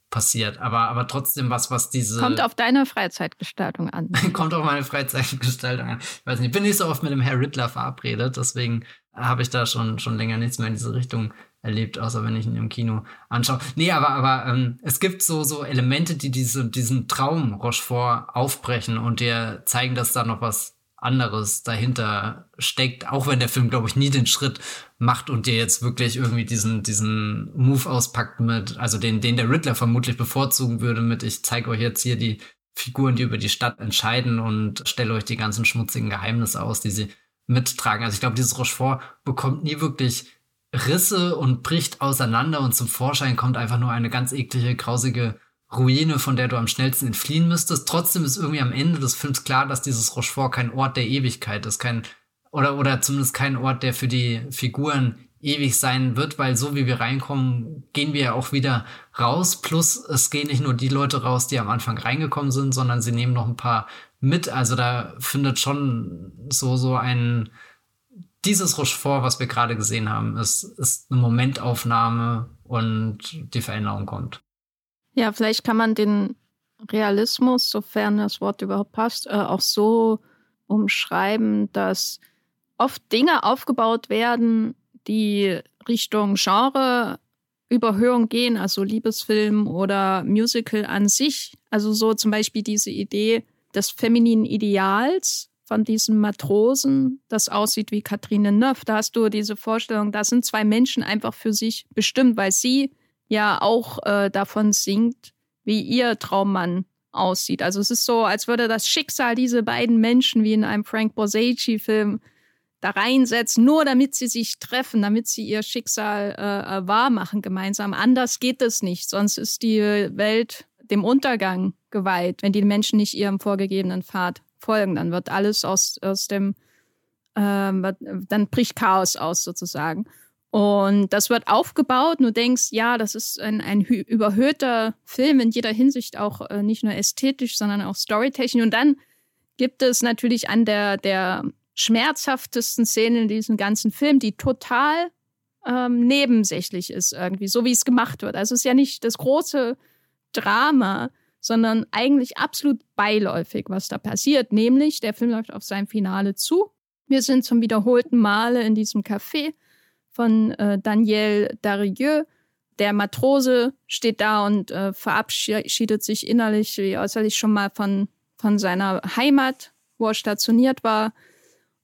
passiert. Aber, aber trotzdem was, was diese. Kommt auf deine Freizeitgestaltung an. [LAUGHS] kommt auf meine Freizeitgestaltung an. Ich weiß nicht, ich bin nicht so oft mit dem Herr Riddler verabredet, deswegen habe ich da schon, schon länger nichts mehr in diese Richtung erlebt, außer wenn ich ihn im Kino anschaue. Nee, aber, aber ähm, es gibt so, so Elemente, die diese, diesen Traum Rochefort aufbrechen und dir zeigen, dass da noch was anderes dahinter steckt, auch wenn der Film, glaube ich, nie den Schritt macht und dir jetzt wirklich irgendwie diesen, diesen Move auspackt mit, also den, den der Riddler vermutlich bevorzugen würde mit, ich zeige euch jetzt hier die Figuren, die über die Stadt entscheiden und stelle euch die ganzen schmutzigen Geheimnisse aus, die sie mittragen. Also ich glaube, dieses Rochefort bekommt nie wirklich Risse und bricht auseinander und zum Vorschein kommt einfach nur eine ganz eklige, grausige Ruine, von der du am schnellsten entfliehen müsstest. Trotzdem ist irgendwie am Ende des Films klar, dass dieses Rochefort kein Ort der Ewigkeit ist, kein oder oder zumindest kein Ort, der für die Figuren ewig sein wird, weil so wie wir reinkommen, gehen wir ja auch wieder raus. Plus es gehen nicht nur die Leute raus, die am Anfang reingekommen sind, sondern sie nehmen noch ein paar mit. Also da findet schon so so ein dieses Rochefort, was wir gerade gesehen haben, ist, ist eine Momentaufnahme und die Veränderung kommt. Ja, vielleicht kann man den Realismus, sofern das Wort überhaupt passt, äh, auch so umschreiben, dass oft Dinge aufgebaut werden, die Richtung Genreüberhöhung gehen, also Liebesfilm oder Musical an sich. Also so zum Beispiel diese Idee des femininen Ideals von diesem Matrosen, das aussieht wie Catherine Neuf. Da hast du diese Vorstellung, da sind zwei Menschen einfach für sich bestimmt, weil sie ja auch äh, davon singt, wie ihr Traummann aussieht. Also es ist so, als würde das Schicksal diese beiden Menschen wie in einem Frank Borsacci-Film da reinsetzen, nur damit sie sich treffen, damit sie ihr Schicksal äh, äh wahr machen gemeinsam. Anders geht es nicht, sonst ist die Welt dem Untergang geweiht, wenn die Menschen nicht ihrem vorgegebenen Pfad folgen. Dann wird alles aus, aus dem, äh, dann bricht Chaos aus sozusagen. Und das wird aufgebaut und du denkst, ja, das ist ein, ein überhöhter Film in jeder Hinsicht, auch äh, nicht nur ästhetisch, sondern auch storytechnisch. Und dann gibt es natürlich an der, der schmerzhaftesten Szene in diesem ganzen Film, die total ähm, nebensächlich ist irgendwie, so wie es gemacht wird. Also es ist ja nicht das große Drama, sondern eigentlich absolut beiläufig, was da passiert. Nämlich, der Film läuft auf sein Finale zu. Wir sind zum wiederholten Male in diesem Café von äh, Daniel Darieux. Der Matrose steht da und äh, verabschiedet sich innerlich wie äußerlich schon mal von, von seiner Heimat, wo er stationiert war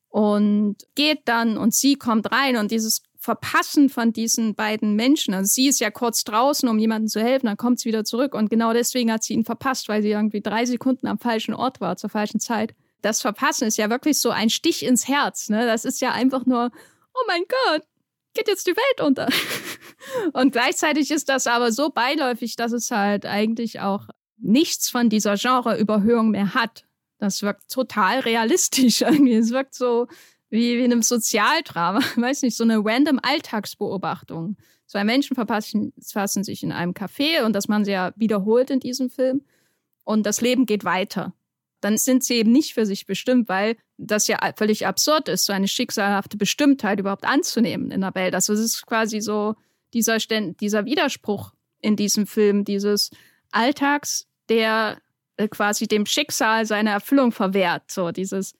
und geht dann und sie kommt rein und dieses Verpassen von diesen beiden Menschen. Also sie ist ja kurz draußen, um jemandem zu helfen, dann kommt sie wieder zurück und genau deswegen hat sie ihn verpasst, weil sie irgendwie drei Sekunden am falschen Ort war zur falschen Zeit. Das Verpassen ist ja wirklich so ein Stich ins Herz. Ne? Das ist ja einfach nur, oh mein Gott, geht jetzt die Welt unter. [LAUGHS] Und gleichzeitig ist das aber so beiläufig, dass es halt eigentlich auch nichts von dieser Genreüberhöhung mehr hat. Das wirkt total realistisch [LAUGHS] irgendwie. Es wirkt so wie, in einem Sozialdrama. [LAUGHS] Weiß nicht, so eine random Alltagsbeobachtung. Zwei Menschen verpassen, fassen sich in einem Café und das man sie ja wiederholt in diesem Film. Und das Leben geht weiter dann sind sie eben nicht für sich bestimmt, weil das ja völlig absurd ist, so eine schicksalhafte Bestimmtheit überhaupt anzunehmen in der Welt. Also es ist quasi so dieser, dieser Widerspruch in diesem Film, dieses Alltags, der äh, quasi dem Schicksal seine Erfüllung verwehrt, so dieses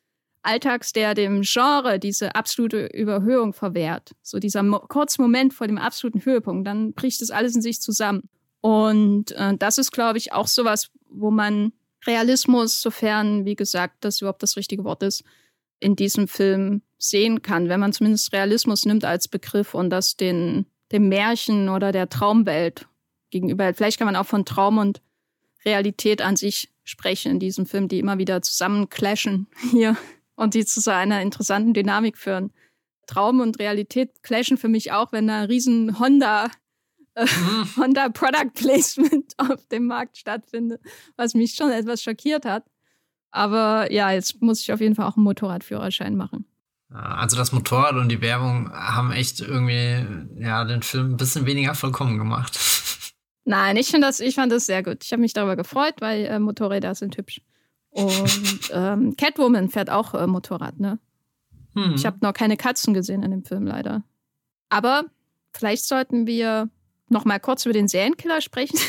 Alltags, der dem Genre diese absolute Überhöhung verwehrt. So dieser Mo kurze Moment vor dem absoluten Höhepunkt, dann bricht das alles in sich zusammen. Und äh, das ist, glaube ich, auch sowas, wo man Realismus, sofern, wie gesagt, das überhaupt das richtige Wort ist, in diesem Film sehen kann, wenn man zumindest Realismus nimmt als Begriff und das den, dem Märchen oder der Traumwelt gegenüber. Vielleicht kann man auch von Traum und Realität an sich sprechen in diesem Film, die immer wieder zusammen clashen [LAUGHS] hier und die zu so einer interessanten Dynamik führen. Traum und Realität clashen für mich auch, wenn da ein riesen Honda äh, mhm. [LAUGHS] Honda Product Placement [LAUGHS] auf dem Markt stattfindet, was mich schon etwas schockiert hat. Aber ja, jetzt muss ich auf jeden Fall auch einen Motorradführerschein machen. Also das Motorrad und die Werbung haben echt irgendwie ja den Film ein bisschen weniger vollkommen gemacht. [LAUGHS] Nein, ich das, ich fand das sehr gut. Ich habe mich darüber gefreut, weil äh, Motorräder sind hübsch. Und ähm, Catwoman fährt auch äh, Motorrad, ne? Hm. Ich habe noch keine Katzen gesehen in dem Film leider. Aber vielleicht sollten wir noch mal kurz über den Serienkiller sprechen.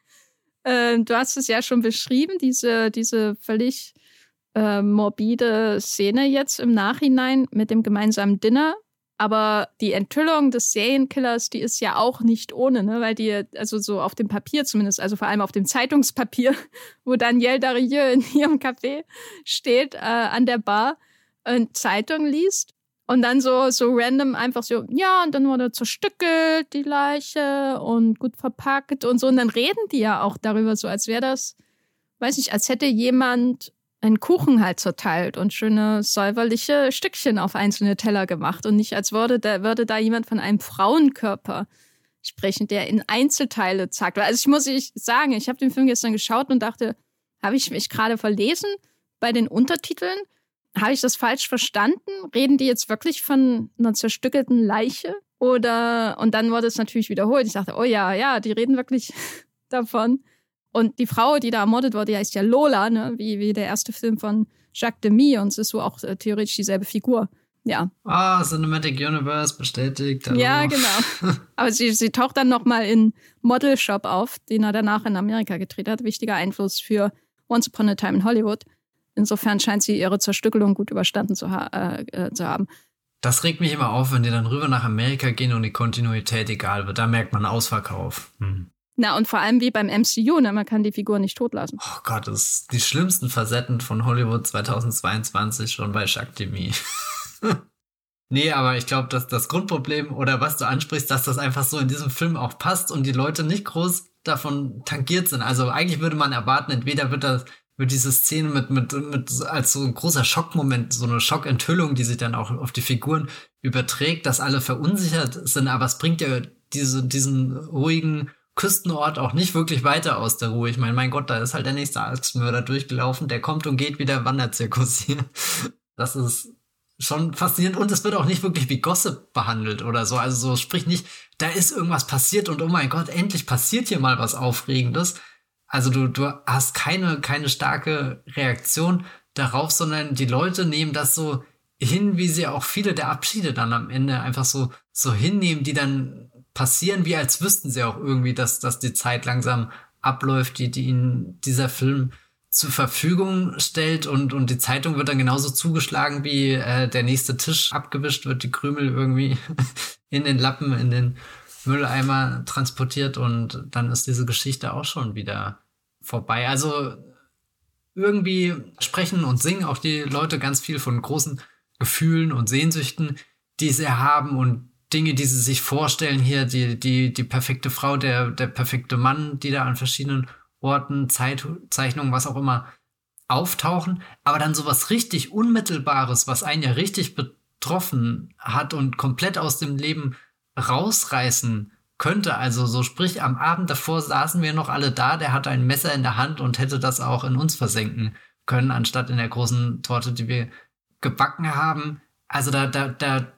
[LAUGHS] äh, du hast es ja schon beschrieben, diese, diese völlig äh, morbide Szene jetzt im Nachhinein mit dem gemeinsamen Dinner. Aber die Enthüllung des Serienkillers, die ist ja auch nicht ohne, ne? weil die, also so auf dem Papier zumindest, also vor allem auf dem Zeitungspapier, [LAUGHS] wo Danielle Darieux in ihrem Café steht, äh, an der Bar, und Zeitung liest und dann so, so random einfach so, ja, und dann wurde zerstückelt, die Leiche und gut verpackt und so. Und dann reden die ja auch darüber, so als wäre das, weiß ich, als hätte jemand einen Kuchen halt zerteilt und schöne säuberliche Stückchen auf einzelne Teller gemacht und nicht als würde da, würde da jemand von einem Frauenkörper sprechen, der in Einzelteile zackt. Also ich muss ich sagen, ich habe den Film gestern geschaut und dachte, habe ich mich gerade verlesen bei den Untertiteln? Habe ich das falsch verstanden? Reden die jetzt wirklich von einer zerstückelten Leiche? Oder, und dann wurde es natürlich wiederholt. Ich dachte, oh ja, ja, die reden wirklich [LAUGHS] davon. Und die Frau, die da ermordet wurde, die heißt ja Lola, ne? wie, wie der erste Film von Jacques Demy und es ist so auch äh, theoretisch dieselbe Figur. Ja. Ah, Cinematic Universe bestätigt. Hallo. Ja, genau. [LAUGHS] Aber sie, sie taucht dann nochmal in Model Shop auf, den er danach in Amerika gedreht hat. Wichtiger Einfluss für Once Upon a Time in Hollywood. Insofern scheint sie ihre Zerstückelung gut überstanden zu, ha äh, äh, zu haben. Das regt mich immer auf, wenn die dann rüber nach Amerika gehen und die Kontinuität egal wird. Da merkt man Ausverkauf. Hm. Na, und vor allem wie beim MCU, ne? man kann die Figur nicht totlassen. Oh Gott, das ist die schlimmsten Facetten von Hollywood 2022 schon bei Jacques Demy. [LAUGHS] nee, aber ich glaube, dass das Grundproblem oder was du ansprichst, dass das einfach so in diesem Film auch passt und die Leute nicht groß davon tangiert sind. Also eigentlich würde man erwarten, entweder wird das wird diese Szene mit, mit, mit als so ein großer Schockmoment, so eine Schockenthüllung, die sich dann auch auf die Figuren überträgt, dass alle verunsichert sind, aber es bringt ja diese, diesen ruhigen Küstenort auch nicht wirklich weiter aus der Ruhe. Ich meine, mein Gott, da ist halt der nächste Axtmörder durchgelaufen, der kommt und geht wie der Wanderzirkus hier. Das ist schon faszinierend und es wird auch nicht wirklich wie Gossip behandelt oder so. Also so sprich nicht, da ist irgendwas passiert und oh mein Gott, endlich passiert hier mal was Aufregendes. Also du, du hast keine, keine starke Reaktion darauf, sondern die Leute nehmen das so hin, wie sie auch viele der Abschiede dann am Ende einfach so, so hinnehmen, die dann passieren, wie als wüssten sie auch irgendwie, dass, dass die Zeit langsam abläuft, die, die ihnen dieser Film zur Verfügung stellt und, und die Zeitung wird dann genauso zugeschlagen, wie äh, der nächste Tisch abgewischt wird, die Krümel irgendwie [LAUGHS] in den Lappen, in den Mülleimer transportiert und dann ist diese Geschichte auch schon wieder vorbei. Also irgendwie sprechen und singen auch die Leute ganz viel von großen Gefühlen und Sehnsüchten, die sie haben und Dinge, die sie sich vorstellen hier, die, die, die perfekte Frau, der, der perfekte Mann, die da an verschiedenen Orten, Zeitzeichnungen, was auch immer auftauchen, aber dann sowas richtig Unmittelbares, was einen ja richtig betroffen hat und komplett aus dem Leben rausreißen könnte. Also so sprich, am Abend davor saßen wir noch alle da, der hatte ein Messer in der Hand und hätte das auch in uns versenken können, anstatt in der großen Torte, die wir gebacken haben. Also da, da, da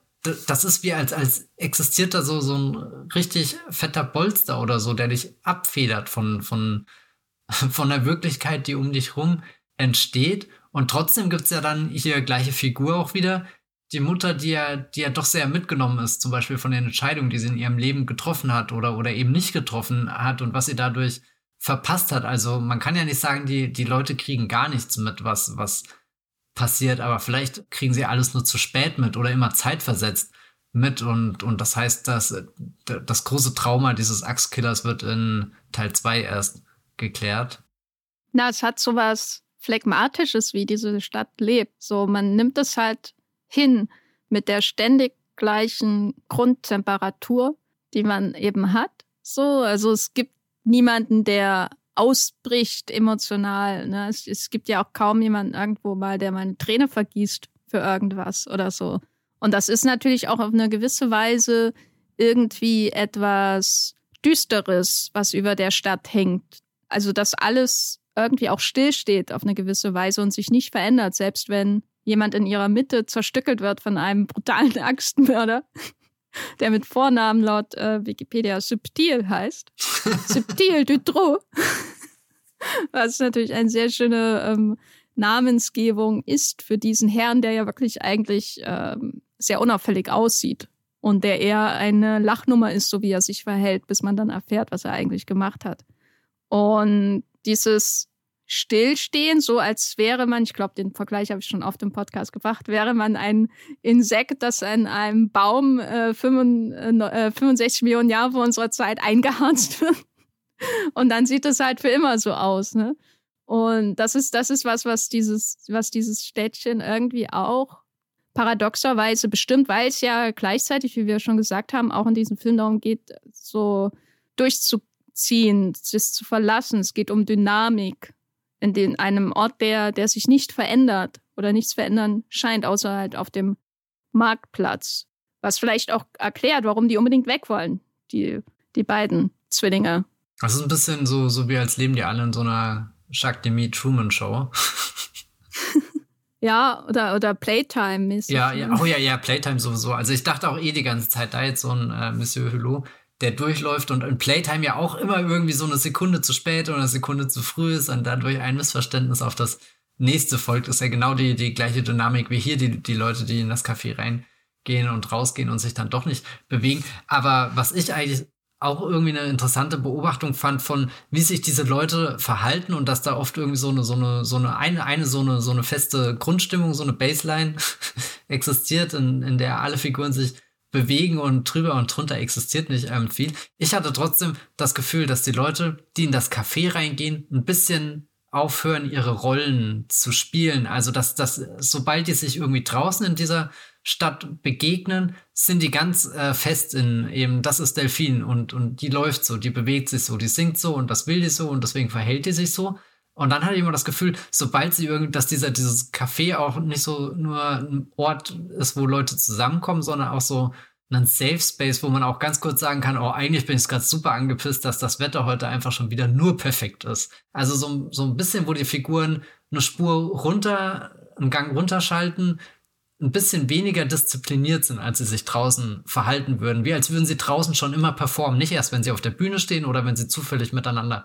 das ist wie als, als existiert da so, so ein richtig fetter Bolster oder so, der dich abfedert von, von, [LAUGHS] von der Wirklichkeit, die um dich rum entsteht. Und trotzdem gibt's ja dann hier gleiche Figur auch wieder. Die Mutter, die ja, die ja doch sehr mitgenommen ist, zum Beispiel von den Entscheidungen, die sie in ihrem Leben getroffen hat oder, oder eben nicht getroffen hat und was sie dadurch verpasst hat. Also man kann ja nicht sagen, die, die Leute kriegen gar nichts mit, was, was passiert, aber vielleicht kriegen sie alles nur zu spät mit oder immer zeitversetzt mit und, und das heißt, dass das große Trauma dieses Axtkillers wird in Teil 2 erst geklärt. Na, es hat sowas Phlegmatisches, wie diese Stadt lebt. So, man nimmt es halt hin mit der ständig gleichen Grundtemperatur, die man eben hat. So, also es gibt niemanden, der ausbricht emotional. Ne? Es, es gibt ja auch kaum jemanden irgendwo mal, der mal eine Träne vergießt für irgendwas oder so. Und das ist natürlich auch auf eine gewisse Weise irgendwie etwas Düsteres, was über der Stadt hängt. Also, dass alles irgendwie auch stillsteht auf eine gewisse Weise und sich nicht verändert, selbst wenn jemand in ihrer Mitte zerstückelt wird von einem brutalen Axtmörder, [LAUGHS] der mit Vornamen laut äh, Wikipedia Subtil heißt. [LAUGHS] Subtil Dutro. Was natürlich eine sehr schöne ähm, Namensgebung ist für diesen Herrn, der ja wirklich eigentlich ähm, sehr unauffällig aussieht und der eher eine Lachnummer ist, so wie er sich verhält, bis man dann erfährt, was er eigentlich gemacht hat. Und dieses Stillstehen, so als wäre man, ich glaube, den Vergleich habe ich schon oft im Podcast gebracht, wäre man ein Insekt, das an einem Baum äh, 65 äh, Millionen Jahre vor unserer Zeit eingeharzt [LAUGHS] wird. Und dann sieht es halt für immer so aus, ne? Und das ist, das ist was, was dieses, was dieses Städtchen irgendwie auch paradoxerweise bestimmt, weil es ja gleichzeitig, wie wir schon gesagt haben, auch in diesem Film darum geht, so durchzuziehen, es zu verlassen. Es geht um Dynamik in den, einem Ort, der, der sich nicht verändert oder nichts verändern scheint, außer halt auf dem Marktplatz. Was vielleicht auch erklärt, warum die unbedingt weg wollen, die, die beiden Zwillinge. Das ist ein bisschen so, so wie als leben die alle in so einer Jacques Demy Truman Show. [LAUGHS] ja, oder, oder Playtime-mäßig. Ja, ja, oh ja, ja, Playtime sowieso. Also ich dachte auch eh die ganze Zeit, da jetzt so ein äh, Monsieur Hulot, der durchläuft und in Playtime ja auch immer irgendwie so eine Sekunde zu spät oder eine Sekunde zu früh ist und dadurch ein Missverständnis auf das nächste folgt, ist ja genau die, die gleiche Dynamik wie hier, die, die Leute, die in das Café reingehen und rausgehen und sich dann doch nicht bewegen. Aber was ich eigentlich auch irgendwie eine interessante Beobachtung fand von, wie sich diese Leute verhalten und dass da oft irgendwie so eine, so eine, so eine, eine, eine so eine, so eine feste Grundstimmung, so eine Baseline [LAUGHS] existiert, in, in der alle Figuren sich bewegen und drüber und drunter existiert nicht ähm, viel. Ich hatte trotzdem das Gefühl, dass die Leute, die in das Café reingehen, ein bisschen aufhören, ihre Rollen zu spielen. Also, dass, dass sobald die sich irgendwie draußen in dieser Stadt begegnen, sind die ganz äh, fest in eben, das ist Delfin und, und die läuft so, die bewegt sich so, die singt so und das will die so und deswegen verhält die sich so. Und dann hatte ich immer das Gefühl, sobald sie irgendwie, dass dieser, dieses Café auch nicht so nur ein Ort ist, wo Leute zusammenkommen, sondern auch so ein Safe Space, wo man auch ganz kurz sagen kann, oh, eigentlich bin ich gerade super angepisst, dass das Wetter heute einfach schon wieder nur perfekt ist. Also so, so ein bisschen, wo die Figuren eine Spur runter, einen Gang runterschalten, ein bisschen weniger diszipliniert sind, als sie sich draußen verhalten würden. Wie als würden sie draußen schon immer performen. Nicht erst, wenn sie auf der Bühne stehen oder wenn sie zufällig miteinander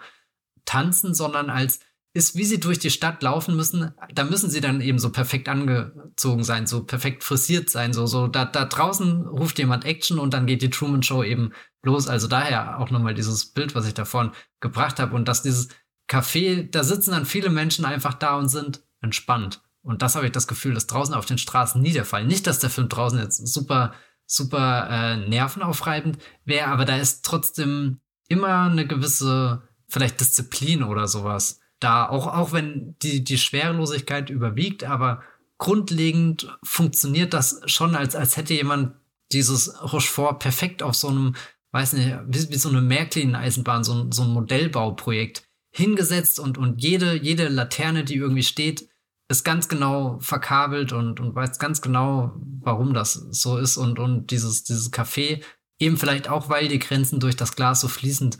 tanzen, sondern als ist, wie sie durch die Stadt laufen müssen, da müssen sie dann eben so perfekt angezogen sein, so perfekt frisiert sein, so, so, da, da draußen ruft jemand Action und dann geht die Truman Show eben los. Also daher auch nochmal dieses Bild, was ich davon gebracht habe und dass dieses Café, da sitzen dann viele Menschen einfach da und sind entspannt. Und das habe ich das Gefühl, dass draußen auf den Straßen nie der Fall. Nicht, dass der Film draußen jetzt super, super äh, nervenaufreibend wäre, aber da ist trotzdem immer eine gewisse, vielleicht Disziplin oder sowas da. Auch, auch wenn die, die Schwerelosigkeit überwiegt, aber grundlegend funktioniert das schon, als, als hätte jemand dieses Rochefort perfekt auf so einem, weiß nicht, wie, wie so eine Märklin-Eisenbahn, so, so ein Modellbauprojekt hingesetzt und, und jede, jede Laterne, die irgendwie steht, ist ganz genau verkabelt und, und weiß ganz genau, warum das so ist und, und dieses, dieses Café, eben vielleicht auch, weil die Grenzen durch das Glas so fließend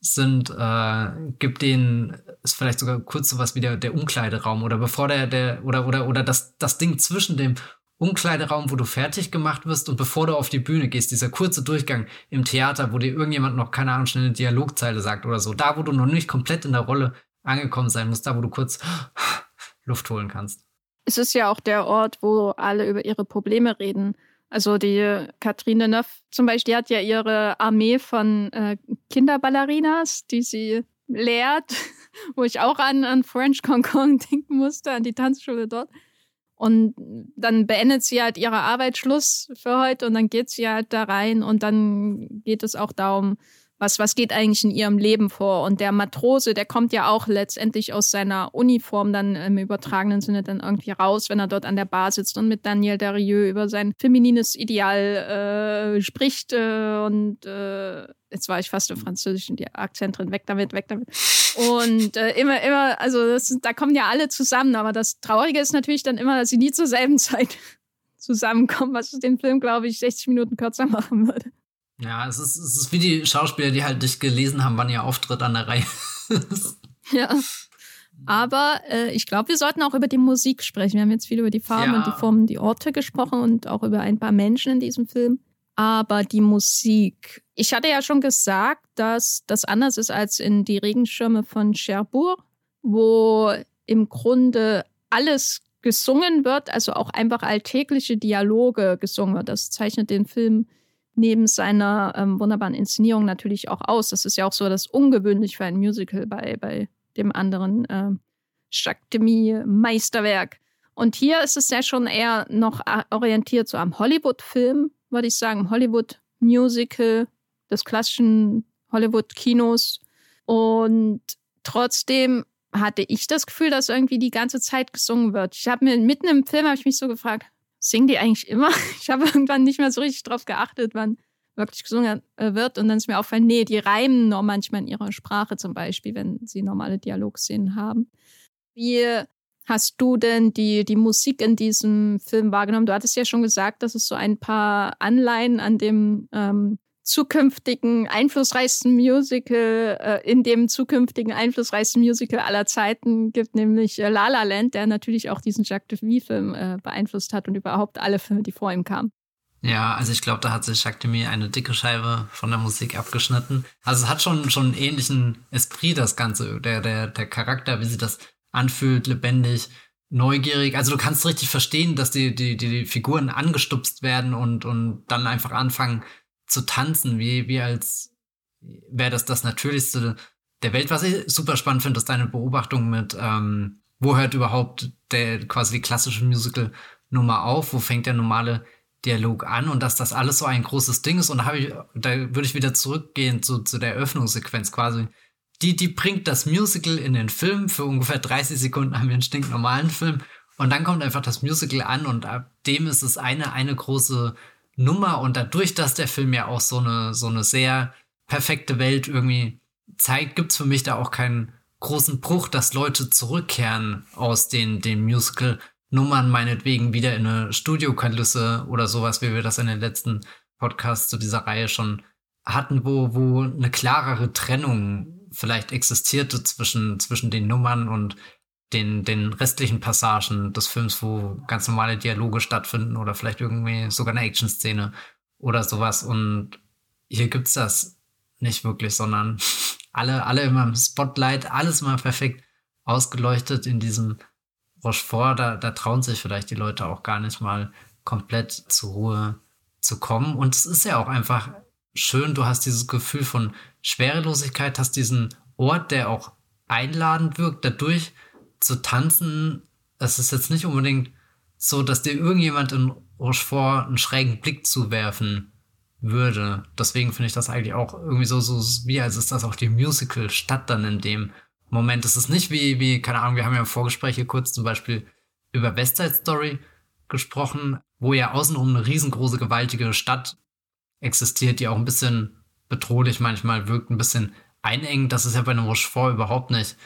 sind, äh, gibt denen, ist vielleicht sogar kurz sowas wie der, der Umkleideraum oder bevor der, der, oder, oder, oder das, das Ding zwischen dem Umkleideraum, wo du fertig gemacht wirst und bevor du auf die Bühne gehst, dieser kurze Durchgang im Theater, wo dir irgendjemand noch, keine Ahnung, schnell eine Dialogzeile sagt oder so, da, wo du noch nicht komplett in der Rolle angekommen sein musst, da, wo du kurz Luft holen kannst. Es ist ja auch der Ort, wo alle über ihre Probleme reden. Also die Catherine Deneuve zum Beispiel, die hat ja ihre Armee von äh, Kinderballerinas, die sie lehrt, [LAUGHS] wo ich auch an, an French Concon [LAUGHS] denken musste, an die Tanzschule dort. Und dann beendet sie halt ihre Arbeit, Schluss für heute und dann geht sie halt da rein und dann geht es auch darum, was, was geht eigentlich in ihrem Leben vor? Und der Matrose, der kommt ja auch letztendlich aus seiner Uniform dann im übertragenen Sinne dann irgendwie raus, wenn er dort an der Bar sitzt und mit Daniel Darieux über sein feminines Ideal äh, spricht äh, und äh, jetzt war ich fast im Französischen, die Akzent drin, weg damit, weg damit. Und äh, immer, immer, also das, da kommen ja alle zusammen, aber das Traurige ist natürlich dann immer, dass sie nie zur selben Zeit [LAUGHS] zusammenkommen, was den Film, glaube ich, 60 Minuten kürzer machen würde. Ja, es ist, es ist wie die Schauspieler, die halt nicht gelesen haben, wann ihr Auftritt an der Reihe ist. ja. Aber äh, ich glaube, wir sollten auch über die Musik sprechen. Wir haben jetzt viel über die Farben ja. und die Formen, die Orte gesprochen und auch über ein paar Menschen in diesem Film. Aber die Musik. Ich hatte ja schon gesagt, dass das anders ist als in die Regenschirme von Cherbourg, wo im Grunde alles gesungen wird, also auch einfach alltägliche Dialoge gesungen wird. Das zeichnet den Film neben seiner ähm, wunderbaren Inszenierung natürlich auch aus. Das ist ja auch so das ungewöhnlich für ein Musical bei, bei dem anderen äh, Meisterwerk. Und hier ist es ja schon eher noch äh, orientiert so am Hollywood-Film, würde ich sagen, Hollywood-Musical des klassischen Hollywood-Kinos. Und trotzdem hatte ich das Gefühl, dass irgendwie die ganze Zeit gesungen wird. Ich habe mir mitten im Film habe ich mich so gefragt, singen die eigentlich immer? [LAUGHS] Ich habe irgendwann nicht mehr so richtig drauf geachtet, wann wirklich gesungen äh, wird. Und dann ist mir aufgefallen, nee, die reimen noch manchmal in ihrer Sprache zum Beispiel, wenn sie normale Dialogszenen haben. Wie hast du denn die, die Musik in diesem Film wahrgenommen? Du hattest ja schon gesagt, dass es so ein paar Anleihen an dem ähm, zukünftigen einflussreichsten Musical, äh, in dem zukünftigen einflussreichsten Musical aller Zeiten gibt, nämlich äh, La La Land, der natürlich auch diesen Jacques Demy-Film äh, beeinflusst hat und überhaupt alle Filme, die vor ihm kamen. Ja, also ich glaube, da hat sich Jacques Demy eine dicke Scheibe von der Musik abgeschnitten. Also es hat schon schon einen ähnlichen Esprit das Ganze, der der der Charakter, wie sie das anfühlt, lebendig, neugierig. Also du kannst richtig verstehen, dass die die die Figuren angestupst werden und und dann einfach anfangen zu tanzen, wie, wie als wäre das das Natürlichste der Welt. Was ich super spannend finde, ist deine Beobachtung mit, ähm, wo hört überhaupt der quasi die klassische Musical-Nummer auf, wo fängt der normale Dialog an und dass das alles so ein großes Ding ist. Und da habe ich, da würde ich wieder zurückgehen zu, zu der Eröffnungssequenz quasi. Die, die bringt das Musical in den Film. Für ungefähr 30 Sekunden haben wir einen stinknormalen Film. Und dann kommt einfach das Musical an und ab dem ist es eine, eine große Nummer und dadurch, dass der Film ja auch so eine, so eine sehr perfekte Welt irgendwie zeigt, gibt's für mich da auch keinen großen Bruch, dass Leute zurückkehren aus den, den Musical-Nummern, meinetwegen wieder in eine Studiokulisse oder sowas, wie wir das in den letzten Podcasts zu dieser Reihe schon hatten, wo, wo eine klarere Trennung vielleicht existierte zwischen, zwischen den Nummern und den, den restlichen Passagen des Films, wo ganz normale Dialoge stattfinden oder vielleicht irgendwie sogar eine Action-Szene oder sowas. Und hier gibt's das nicht wirklich, sondern [LAUGHS] alle, alle immer im Spotlight, alles immer perfekt ausgeleuchtet in diesem Rochefort. Da, da trauen sich vielleicht die Leute auch gar nicht mal komplett zur Ruhe zu kommen. Und es ist ja auch einfach schön, du hast dieses Gefühl von Schwerelosigkeit, hast diesen Ort, der auch einladend wirkt, dadurch zu tanzen, es ist jetzt nicht unbedingt so, dass dir irgendjemand in Rochefort einen schrägen Blick zuwerfen würde. Deswegen finde ich das eigentlich auch irgendwie so, so wie als ist das auch die Musical-Stadt dann in dem Moment. Es ist nicht wie, wie, keine Ahnung, wir haben ja im Vorgespräch hier kurz zum Beispiel über West Side Story gesprochen, wo ja außenrum eine riesengroße, gewaltige Stadt existiert, die auch ein bisschen bedrohlich manchmal wirkt, ein bisschen einengend. Das ist ja bei einem Rochefort überhaupt nicht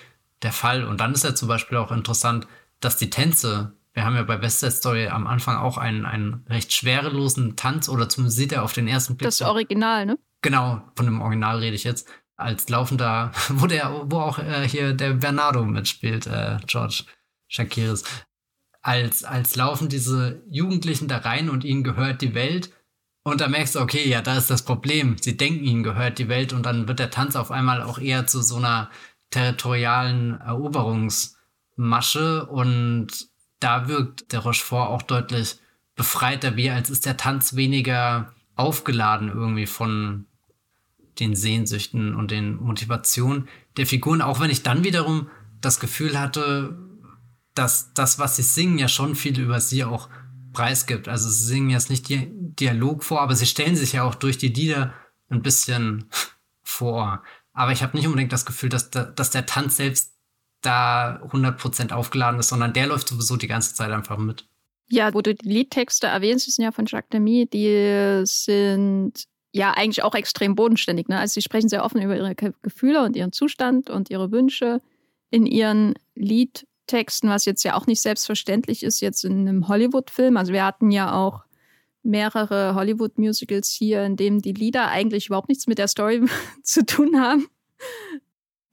der Fall. Und dann ist ja zum Beispiel auch interessant, dass die Tänze, wir haben ja bei West Side Story am Anfang auch einen, einen recht schwerelosen Tanz, oder zumindest sieht er auf den ersten Blick. Das Original, ne? Genau, von dem Original rede ich jetzt. Als laufender, [LAUGHS] wo der, wo auch äh, hier der Bernardo mitspielt, äh, George Shakiris. Als, als laufen diese Jugendlichen da rein und ihnen gehört die Welt. Und da merkst du, okay, ja, da ist das Problem. Sie denken, ihnen gehört die Welt und dann wird der Tanz auf einmal auch eher zu so einer territorialen Eroberungsmasche und da wirkt der Rochefort auch deutlich befreiter, wie als ist der Tanz weniger aufgeladen irgendwie von den Sehnsüchten und den Motivationen der Figuren, auch wenn ich dann wiederum das Gefühl hatte, dass das, was sie singen, ja schon viel über sie auch preisgibt. Also sie singen jetzt nicht Dialog vor, aber sie stellen sich ja auch durch die Lieder ein bisschen [LAUGHS] vor. Aber ich habe nicht unbedingt das Gefühl, dass, da, dass der Tanz selbst da 100% aufgeladen ist, sondern der läuft sowieso die ganze Zeit einfach mit. Ja, wo du die Liedtexte erwähnst, die sind ja von Jacques Demy, die sind ja eigentlich auch extrem bodenständig. Ne? Also sie sprechen sehr offen über ihre Gefühle und ihren Zustand und ihre Wünsche in ihren Liedtexten, was jetzt ja auch nicht selbstverständlich ist jetzt in einem Hollywood-Film. Also wir hatten ja auch mehrere Hollywood-Musicals hier, in denen die Lieder eigentlich überhaupt nichts mit der Story [LAUGHS] zu tun haben.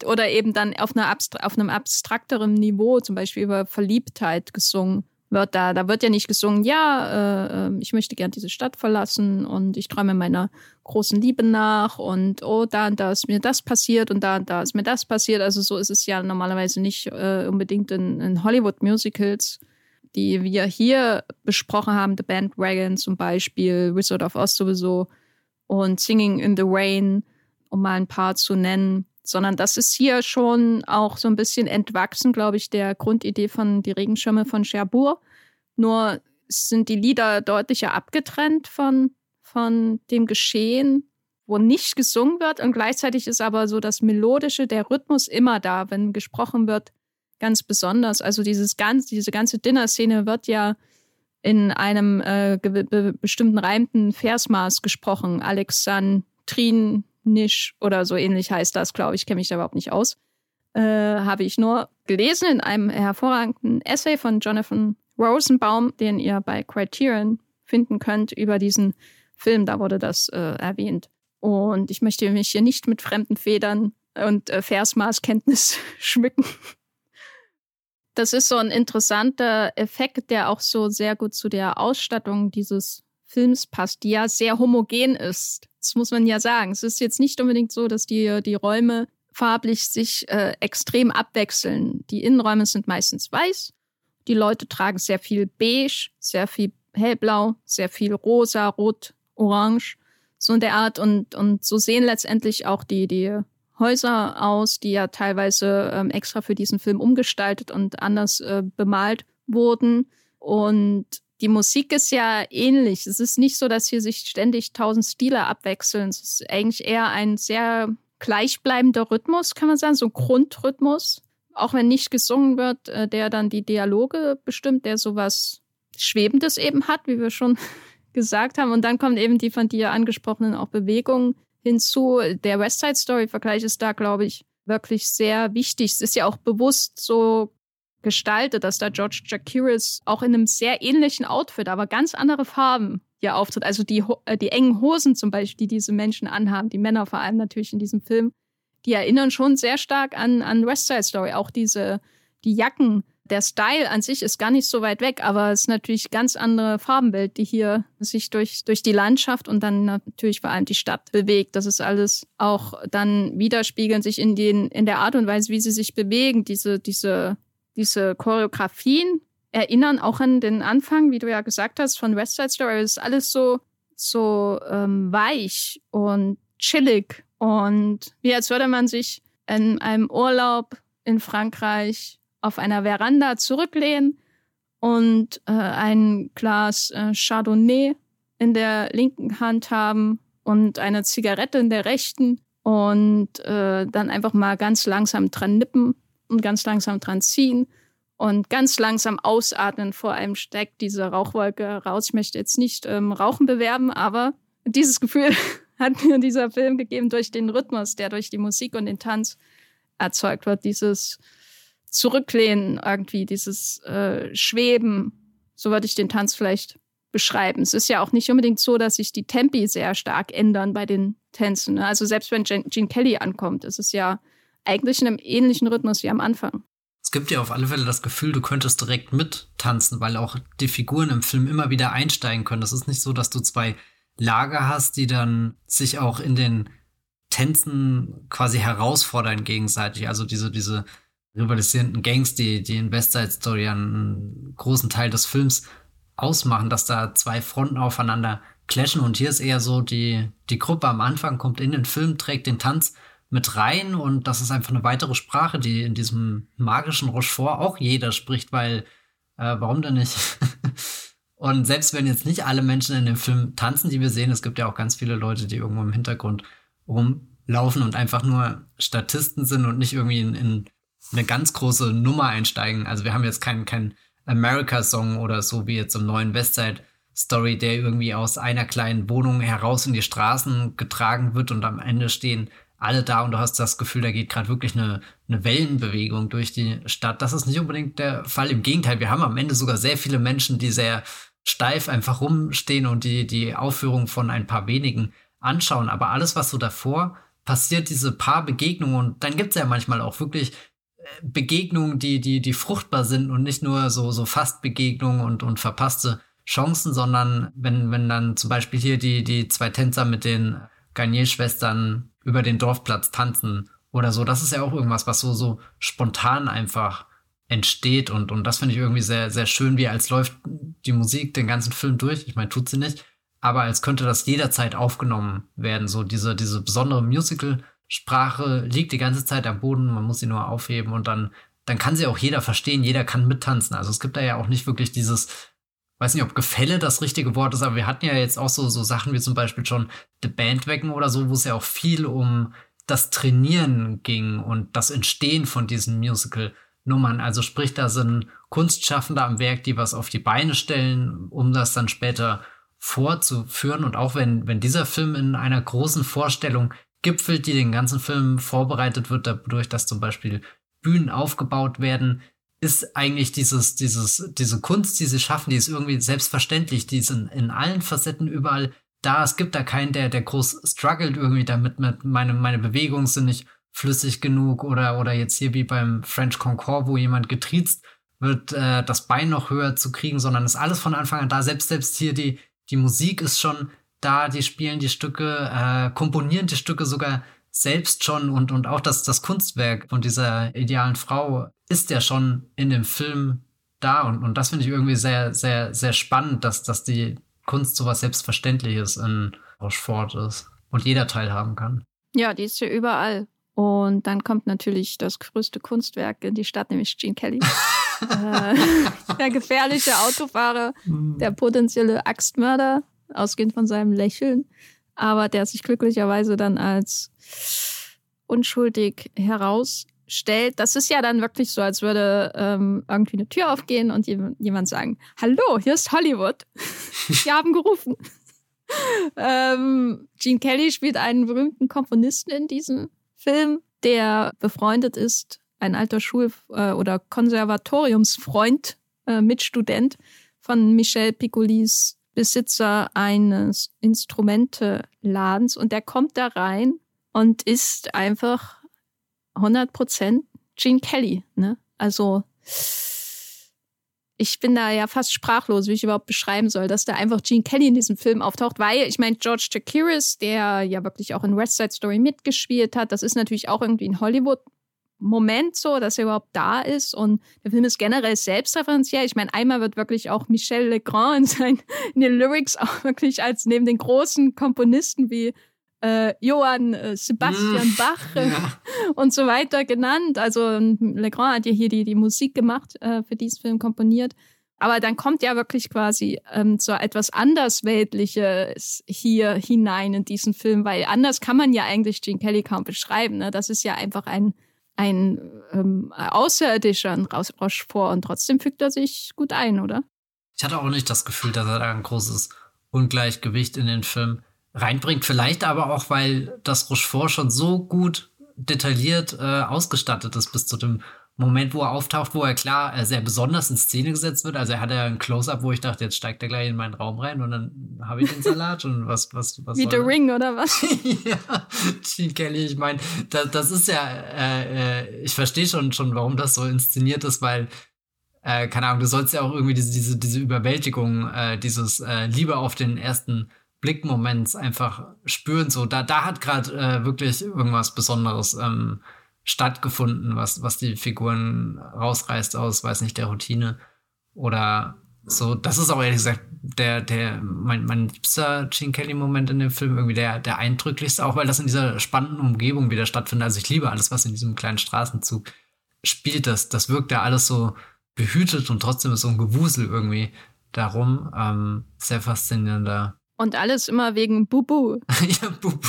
Oder eben dann auf, einer auf einem abstrakteren Niveau, zum Beispiel über Verliebtheit gesungen wird da, da wird ja nicht gesungen, ja, äh, ähm, ich möchte gern diese Stadt verlassen und ich träume meiner großen Liebe nach und oh, da und da ist mir das passiert und da und da ist mir das passiert. Also so ist es ja normalerweise nicht äh, unbedingt in, in Hollywood-Musicals, die wir hier besprochen haben, The Bandwagon zum Beispiel, Wizard of Oz sowieso und Singing in the Rain, um mal ein paar zu nennen sondern das ist hier schon auch so ein bisschen entwachsen, glaube ich, der Grundidee von Die Regenschirme von Cherbourg. Nur sind die Lieder deutlicher abgetrennt von, von dem Geschehen, wo nicht gesungen wird und gleichzeitig ist aber so das Melodische, der Rhythmus immer da, wenn gesprochen wird, ganz besonders. Also dieses ganz, diese ganze Dinner-Szene wird ja in einem äh, be bestimmten reimten Versmaß gesprochen. Alexandrin Nisch oder so ähnlich heißt das, glaube ich, kenne mich da überhaupt nicht aus. Äh, habe ich nur gelesen in einem hervorragenden Essay von Jonathan Rosenbaum, den ihr bei Criterion finden könnt, über diesen Film. Da wurde das äh, erwähnt. Und ich möchte mich hier nicht mit fremden Federn und äh, Versmaßkenntnis [LAUGHS] schmücken. Das ist so ein interessanter Effekt, der auch so sehr gut zu der Ausstattung dieses Films passt, die ja sehr homogen ist. Das muss man ja sagen. Es ist jetzt nicht unbedingt so, dass die, die Räume farblich sich äh, extrem abwechseln. Die Innenräume sind meistens weiß. Die Leute tragen sehr viel beige, sehr viel hellblau, sehr viel rosa, rot, orange, so in der Art. Und, und so sehen letztendlich auch die, die Häuser aus, die ja teilweise ähm, extra für diesen Film umgestaltet und anders äh, bemalt wurden. Und die Musik ist ja ähnlich. Es ist nicht so, dass hier sich ständig tausend Stile abwechseln. Es ist eigentlich eher ein sehr gleichbleibender Rhythmus, kann man sagen, so ein Grundrhythmus. Auch wenn nicht gesungen wird, äh, der dann die Dialoge bestimmt, der sowas Schwebendes eben hat, wie wir schon [LAUGHS] gesagt haben. Und dann kommt eben die von dir angesprochenen auch Bewegungen hinzu. Der West Side Story Vergleich ist da, glaube ich, wirklich sehr wichtig. Es ist ja auch bewusst so gestaltet, dass da George Jakiris auch in einem sehr ähnlichen Outfit, aber ganz andere Farben hier auftritt. Also die, äh, die engen Hosen zum Beispiel, die diese Menschen anhaben, die Männer vor allem natürlich in diesem Film, die erinnern schon sehr stark an, an West Side Story. Auch diese, die Jacken, der Style an sich ist gar nicht so weit weg, aber es ist natürlich ganz andere Farbenwelt, die hier sich durch, durch die Landschaft und dann natürlich vor allem die Stadt bewegt. Das ist alles auch dann widerspiegeln sich in den, in der Art und Weise, wie sie sich bewegen, diese, diese diese Choreografien erinnern auch an den Anfang, wie du ja gesagt hast, von West Side Story. Es ist alles so, so ähm, weich und chillig und wie als würde man sich in einem Urlaub in Frankreich auf einer Veranda zurücklehnen und äh, ein Glas äh, Chardonnay in der linken Hand haben und eine Zigarette in der rechten und äh, dann einfach mal ganz langsam dran nippen und ganz langsam dran ziehen und ganz langsam ausatmen. Vor allem steckt diese Rauchwolke raus. Ich möchte jetzt nicht ähm, Rauchen bewerben, aber dieses Gefühl [LAUGHS] hat mir dieser Film gegeben durch den Rhythmus, der durch die Musik und den Tanz erzeugt wird. Dieses Zurücklehnen irgendwie, dieses äh, Schweben. So würde ich den Tanz vielleicht beschreiben. Es ist ja auch nicht unbedingt so, dass sich die Tempi sehr stark ändern bei den Tänzen. Ne? Also selbst wenn Gene Kelly ankommt, ist es ja eigentlich in einem ähnlichen Rhythmus wie am Anfang. Es gibt dir auf alle Fälle das Gefühl, du könntest direkt mittanzen, weil auch die Figuren im Film immer wieder einsteigen können. Das ist nicht so, dass du zwei Lager hast, die dann sich auch in den Tänzen quasi herausfordern gegenseitig. Also diese, diese rivalisierenden Gangs, die, die in West Side Story einen großen Teil des Films ausmachen, dass da zwei Fronten aufeinander clashen. Und hier ist eher so, die, die Gruppe am Anfang kommt in den Film, trägt den Tanz mit rein und das ist einfach eine weitere Sprache, die in diesem magischen Rochefort auch jeder spricht, weil äh, warum denn nicht? [LAUGHS] und selbst wenn jetzt nicht alle Menschen in dem Film tanzen, die wir sehen, es gibt ja auch ganz viele Leute, die irgendwo im Hintergrund rumsingen laufen und einfach nur Statisten sind und nicht irgendwie in, in eine ganz große Nummer einsteigen. Also wir haben jetzt keinen kein America-Song oder so wie jetzt im neuen Westside Story, der irgendwie aus einer kleinen Wohnung heraus in die Straßen getragen wird und am Ende stehen alle da und du hast das Gefühl, da geht gerade wirklich eine, eine Wellenbewegung durch die Stadt. Das ist nicht unbedingt der Fall. Im Gegenteil, wir haben am Ende sogar sehr viele Menschen, die sehr steif einfach rumstehen und die, die Aufführung von ein paar wenigen anschauen. Aber alles, was so davor passiert, diese paar Begegnungen, und dann gibt es ja manchmal auch wirklich Begegnungen, die, die, die fruchtbar sind und nicht nur so, so Fastbegegnungen und, und verpasste Chancen, sondern wenn, wenn dann zum Beispiel hier die, die zwei Tänzer mit den Garnier-Schwestern über den Dorfplatz tanzen oder so, das ist ja auch irgendwas, was so, so spontan einfach entsteht und, und das finde ich irgendwie sehr, sehr schön, wie als läuft die Musik den ganzen Film durch. Ich meine, tut sie nicht, aber als könnte das jederzeit aufgenommen werden. So diese, diese besondere Musical-Sprache liegt die ganze Zeit am Boden, man muss sie nur aufheben und dann, dann kann sie auch jeder verstehen, jeder kann mittanzen. Also es gibt da ja auch nicht wirklich dieses, weiß nicht, ob Gefälle das richtige Wort ist, aber wir hatten ja jetzt auch so, so Sachen wie zum Beispiel schon The Bandwagon oder so, wo es ja auch viel um das Trainieren ging und das Entstehen von diesen Musical-Nummern. Also sprich, da sind Kunstschaffende am Werk, die was auf die Beine stellen, um das dann später vorzuführen. Und auch wenn, wenn dieser Film in einer großen Vorstellung gipfelt, die den ganzen Film vorbereitet wird, dadurch, dass zum Beispiel Bühnen aufgebaut werden, ist eigentlich dieses, dieses, diese Kunst, die sie schaffen, die ist irgendwie selbstverständlich, die sind in allen Facetten überall da. Es gibt da keinen, der, der groß struggelt irgendwie damit, mit meine, meine Bewegungen sind nicht flüssig genug oder, oder jetzt hier wie beim French Concord, wo jemand getriezt wird, äh, das Bein noch höher zu kriegen, sondern ist alles von Anfang an da. Selbst, selbst hier die, die Musik ist schon da, die spielen die Stücke, äh, komponieren die Stücke sogar selbst schon und, und auch das, das Kunstwerk von dieser idealen Frau ist ja schon in dem Film da und, und das finde ich irgendwie sehr, sehr, sehr spannend, dass, dass die Kunst so was Selbstverständliches in Rochefort ist und jeder teilhaben kann. Ja, die ist ja überall. Und dann kommt natürlich das größte Kunstwerk in die Stadt, nämlich Gene Kelly. [LAUGHS] äh, [LAUGHS] der gefährliche Autofahrer, hm. der potenzielle Axtmörder, ausgehend von seinem Lächeln, aber der sich glücklicherweise dann als unschuldig herausstellt. Das ist ja dann wirklich so, als würde ähm, irgendwie eine Tür aufgehen und jemand sagen, hallo, hier ist Hollywood. [LAUGHS] Sie haben gerufen. [LAUGHS] ähm, Gene Kelly spielt einen berühmten Komponisten in diesem Film, der befreundet ist, ein alter Schul- äh, oder Konservatoriumsfreund, äh, Mitstudent von Michel Piccolis, Besitzer eines Instrumenteladens. Und der kommt da rein und ist einfach 100% Gene Kelly. Ne? Also ich bin da ja fast sprachlos, wie ich überhaupt beschreiben soll, dass da einfach Gene Kelly in diesem Film auftaucht, weil ich meine, George Chakiris, der ja wirklich auch in West Side Story mitgespielt hat, das ist natürlich auch irgendwie ein Hollywood-Moment so, dass er überhaupt da ist und der Film ist generell selbstreferenziell. Ich meine, einmal wird wirklich auch Michel Legrand in, seinen, in den Lyrics auch wirklich als neben den großen Komponisten wie äh, Johann äh, Sebastian mm, Bach äh, ja. und so weiter genannt. Also Legrand hat ja hier die, die Musik gemacht, äh, für diesen Film komponiert. Aber dann kommt ja wirklich quasi ähm, so etwas andersweltliches hier hinein in diesen Film, weil anders kann man ja eigentlich Gene Kelly kaum beschreiben. Ne? Das ist ja einfach ein, ein ähm, Außerirdischer in Rochefort und trotzdem fügt er sich gut ein, oder? Ich hatte auch nicht das Gefühl, dass er da ein großes Ungleichgewicht in den Film reinbringt. Vielleicht aber auch, weil das Rochefort schon so gut detailliert äh, ausgestattet ist bis zu dem Moment, wo er auftaucht, wo er klar äh, sehr besonders in Szene gesetzt wird. Also er hat ja ein Close-up, wo ich dachte, jetzt steigt er gleich in meinen Raum rein und dann habe ich den Salat und was, was, was. Wie The Ring oder was? [LAUGHS] ja, Gene Kelly, ich meine, das, das ist ja, äh, äh, ich verstehe schon, schon, warum das so inszeniert ist, weil äh, keine Ahnung, du sollst ja auch irgendwie diese, diese, diese Überwältigung, äh, dieses äh, Liebe auf den ersten Blickmoments einfach spüren. So, da, da hat gerade äh, wirklich irgendwas Besonderes ähm, stattgefunden, was, was die Figuren rausreißt aus, weiß nicht, der Routine. Oder so, das ist auch ehrlich gesagt der, der, mein, mein liebster Gene Kelly-Moment in dem Film, irgendwie der, der eindrücklichste, auch weil das in dieser spannenden Umgebung wieder stattfindet. Also ich liebe alles, was in diesem kleinen Straßenzug spielt. Das, das wirkt ja alles so behütet und trotzdem ist so ein Gewusel irgendwie darum. Ähm, sehr faszinierender und alles immer wegen Bubu. [LAUGHS] ja, Bubu.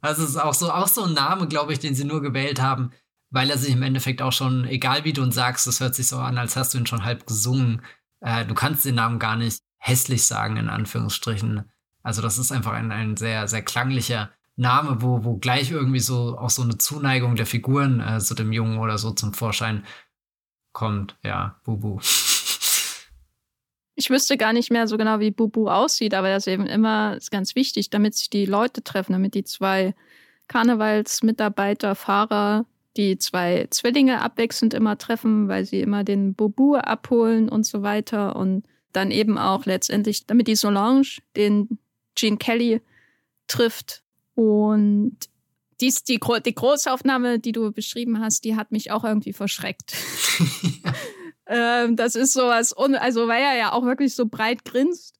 Also es ist auch so, auch so ein Name, glaube ich, den sie nur gewählt haben, weil er sich im Endeffekt auch schon, egal wie du ihn sagst, das hört sich so an, als hast du ihn schon halb gesungen. Äh, du kannst den Namen gar nicht hässlich sagen, in Anführungsstrichen. Also das ist einfach ein, ein sehr, sehr klanglicher Name, wo, wo gleich irgendwie so auch so eine Zuneigung der Figuren äh, zu dem Jungen oder so zum Vorschein kommt. Ja, Bubu. Ich wüsste gar nicht mehr so genau, wie Bubu aussieht, aber das ist eben immer ist ganz wichtig, damit sich die Leute treffen, damit die zwei Karnevalsmitarbeiter, Fahrer, die zwei Zwillinge abwechselnd immer treffen, weil sie immer den Bubu abholen und so weiter. Und dann eben auch letztendlich, damit die Solange den Gene Kelly trifft. Und dies, die, die Großaufnahme, die du beschrieben hast, die hat mich auch irgendwie verschreckt. [LAUGHS] [LAUGHS] ähm, das ist sowas, also weil er ja auch wirklich so breit grinst.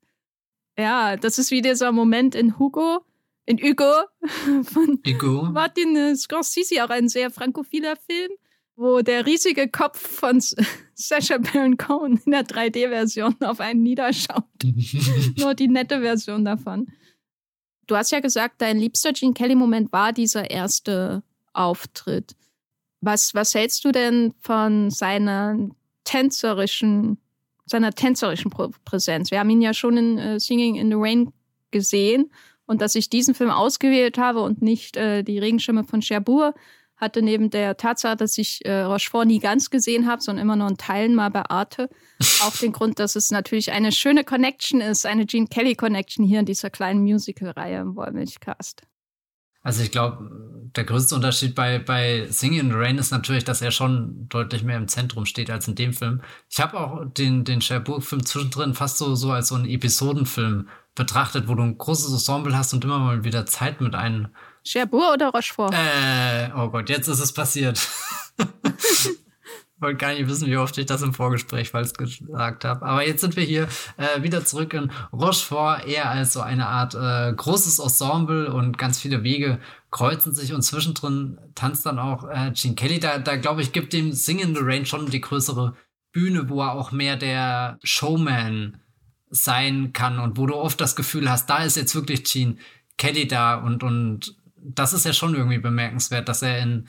Ja, das ist wie dieser Moment in Hugo, in Hugo [LAUGHS] von Hugo. Martin Scorsese, auch ein sehr frankophiler Film, wo der riesige Kopf von [LAUGHS] Sacha Baron Cohen in der 3D-Version auf einen niederschaut. [LAUGHS] Nur die nette Version davon. Du hast ja gesagt, dein liebster Gene Kelly-Moment war dieser erste Auftritt. Was, was hältst du denn von seiner tänzerischen, seiner tänzerischen Präsenz? Wir haben ihn ja schon in uh, Singing in the Rain gesehen und dass ich diesen Film ausgewählt habe und nicht äh, die Regenschirme von Cherbourg, hatte neben der Tatsache, dass ich äh, Rochefort nie ganz gesehen habe, sondern immer nur in Teilen mal bei Arte, [LAUGHS] auch den Grund, dass es natürlich eine schöne Connection ist, eine Gene Kelly Connection hier in dieser kleinen Musical-Reihe im Wollmilchcast. Also ich glaube, der größte Unterschied bei, bei Singing in the Rain ist natürlich, dass er schon deutlich mehr im Zentrum steht als in dem Film. Ich habe auch den, den Cherbourg-Film zwischendrin fast so, so als so einen Episodenfilm betrachtet, wo du ein großes Ensemble hast und immer mal wieder Zeit mit einem Cherbourg oder Rochefort? Äh, oh Gott, jetzt ist es passiert. [LAUGHS] wollte gar nicht wissen, wie oft ich das im Vorgespräch falsch gesagt habe. Aber jetzt sind wir hier äh, wieder zurück in Rochefort, eher als so eine Art äh, großes Ensemble und ganz viele Wege kreuzen sich und zwischendrin tanzt dann auch äh, Gene Kelly. Da, da glaube ich, gibt dem Sing in the Rain schon die größere Bühne, wo er auch mehr der Showman sein kann und wo du oft das Gefühl hast, da ist jetzt wirklich Gene Kelly da und, und das ist ja schon irgendwie bemerkenswert, dass er in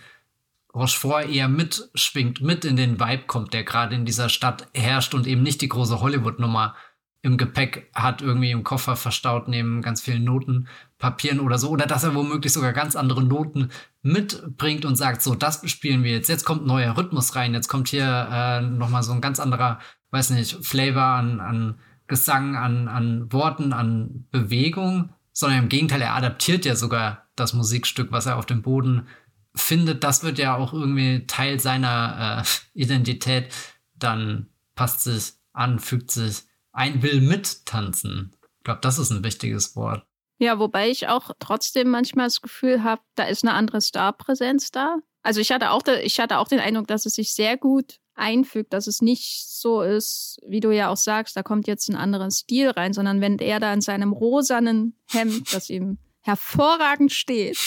Rochefort eher mitschwingt, mit in den Vibe kommt, der gerade in dieser Stadt herrscht und eben nicht die große Hollywood-Nummer im Gepäck hat, irgendwie im Koffer verstaut neben ganz vielen Notenpapieren oder so. Oder dass er womöglich sogar ganz andere Noten mitbringt und sagt, so, das spielen wir jetzt. Jetzt kommt neuer Rhythmus rein. Jetzt kommt hier äh, nochmal so ein ganz anderer, weiß nicht, Flavor an, an Gesang, an, an Worten, an Bewegung. Sondern im Gegenteil, er adaptiert ja sogar das Musikstück, was er auf dem Boden findet, das wird ja auch irgendwie Teil seiner äh, Identität, dann passt sich an, fügt sich ein, will mittanzen. Ich glaube, das ist ein wichtiges Wort. Ja, wobei ich auch trotzdem manchmal das Gefühl habe, da ist eine andere Starpräsenz da. Also ich hatte auch, ich hatte auch den Eindruck, dass es sich sehr gut einfügt, dass es nicht so ist, wie du ja auch sagst, da kommt jetzt ein anderer Stil rein, sondern wenn er da in seinem rosanen Hemd, das ihm hervorragend steht,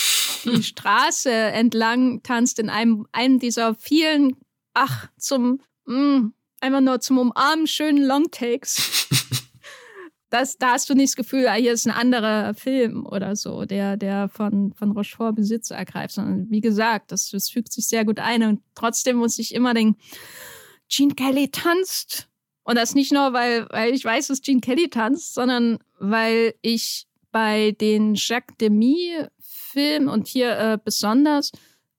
die [LAUGHS] Straße entlang tanzt in einem, einem dieser vielen, ach, zum, mh, mm, einfach nur zum Umarmen schönen Longtakes. [LAUGHS] Das, da hast du nicht das Gefühl, ah, hier ist ein anderer Film oder so, der, der von, von Rochefort Besitz ergreift, sondern wie gesagt, das, das fügt sich sehr gut ein und trotzdem muss ich immer denken, Gene Kelly tanzt. Und das nicht nur, weil, weil ich weiß, dass Gene Kelly tanzt, sondern weil ich bei den Jacques Demy Film und hier äh, besonders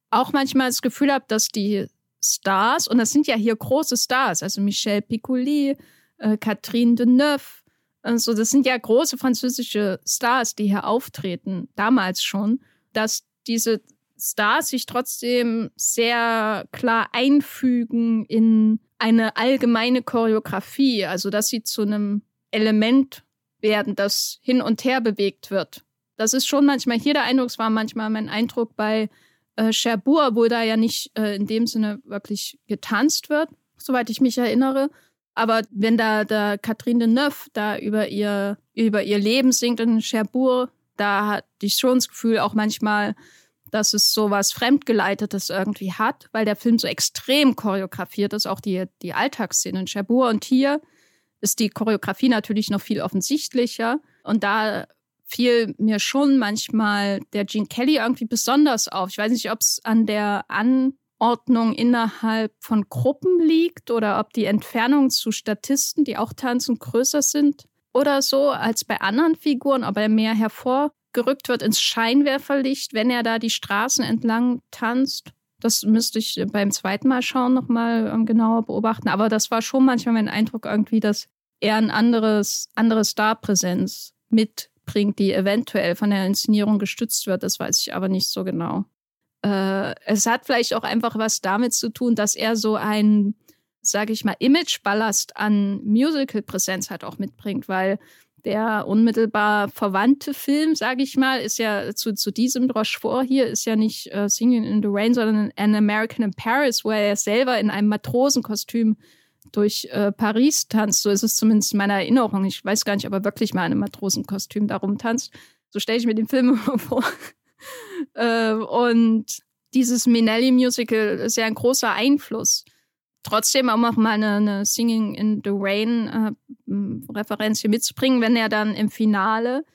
auch manchmal das Gefühl habe, dass die Stars, und das sind ja hier große Stars, also Michel Piccoli, äh, Catherine Deneuve, also das sind ja große französische Stars, die hier auftreten, damals schon, dass diese Stars sich trotzdem sehr klar einfügen in eine allgemeine Choreografie, also dass sie zu einem Element werden, das hin und her bewegt wird. Das ist schon manchmal hier der Eindruck, es war manchmal mein Eindruck bei äh, Cherbourg, wo da ja nicht äh, in dem Sinne wirklich getanzt wird, soweit ich mich erinnere. Aber wenn da, da Catherine Deneuve da über ihr, über ihr Leben singt in Cherbourg, da hatte ich schon das Gefühl auch manchmal, dass es so was Fremdgeleitetes irgendwie hat, weil der Film so extrem choreografiert ist, auch die, die Alltagsszenen in Cherbourg. Und hier ist die Choreografie natürlich noch viel offensichtlicher. Und da fiel mir schon manchmal der Gene Kelly irgendwie besonders auf. Ich weiß nicht, ob es an der Anordnung innerhalb von Gruppen liegt oder ob die Entfernung zu Statisten, die auch tanzen, größer sind oder so als bei anderen Figuren, ob er mehr hervorgerückt wird ins Scheinwerferlicht, wenn er da die Straßen entlang tanzt. Das müsste ich beim zweiten Mal schauen nochmal ähm, genauer beobachten. Aber das war schon manchmal mein Eindruck irgendwie, dass er ein anderes, andere Starpräsenz mitbringt, die eventuell von der Inszenierung gestützt wird. Das weiß ich aber nicht so genau. Äh, es hat vielleicht auch einfach was damit zu tun, dass er so ein, sage ich mal, Imageballast an Musical-Präsenz halt auch mitbringt, weil der unmittelbar verwandte Film, sage ich mal, ist ja zu, zu diesem Rochefort hier, ist ja nicht äh, Singing in the Rain, sondern An American in Paris, wo er selber in einem Matrosenkostüm durch äh, Paris tanzt. So ist es zumindest in meiner Erinnerung. Ich weiß gar nicht, ob er wirklich mal in einem Matrosenkostüm darum tanzt. So stelle ich mir den Film [LAUGHS] immer vor. äh, und dieses Minelli-Musical ist ja ein großer Einfluss. Trotzdem auch noch mal eine, eine Singing in the Rain äh, hier mitzubringen, wenn er dann im Finale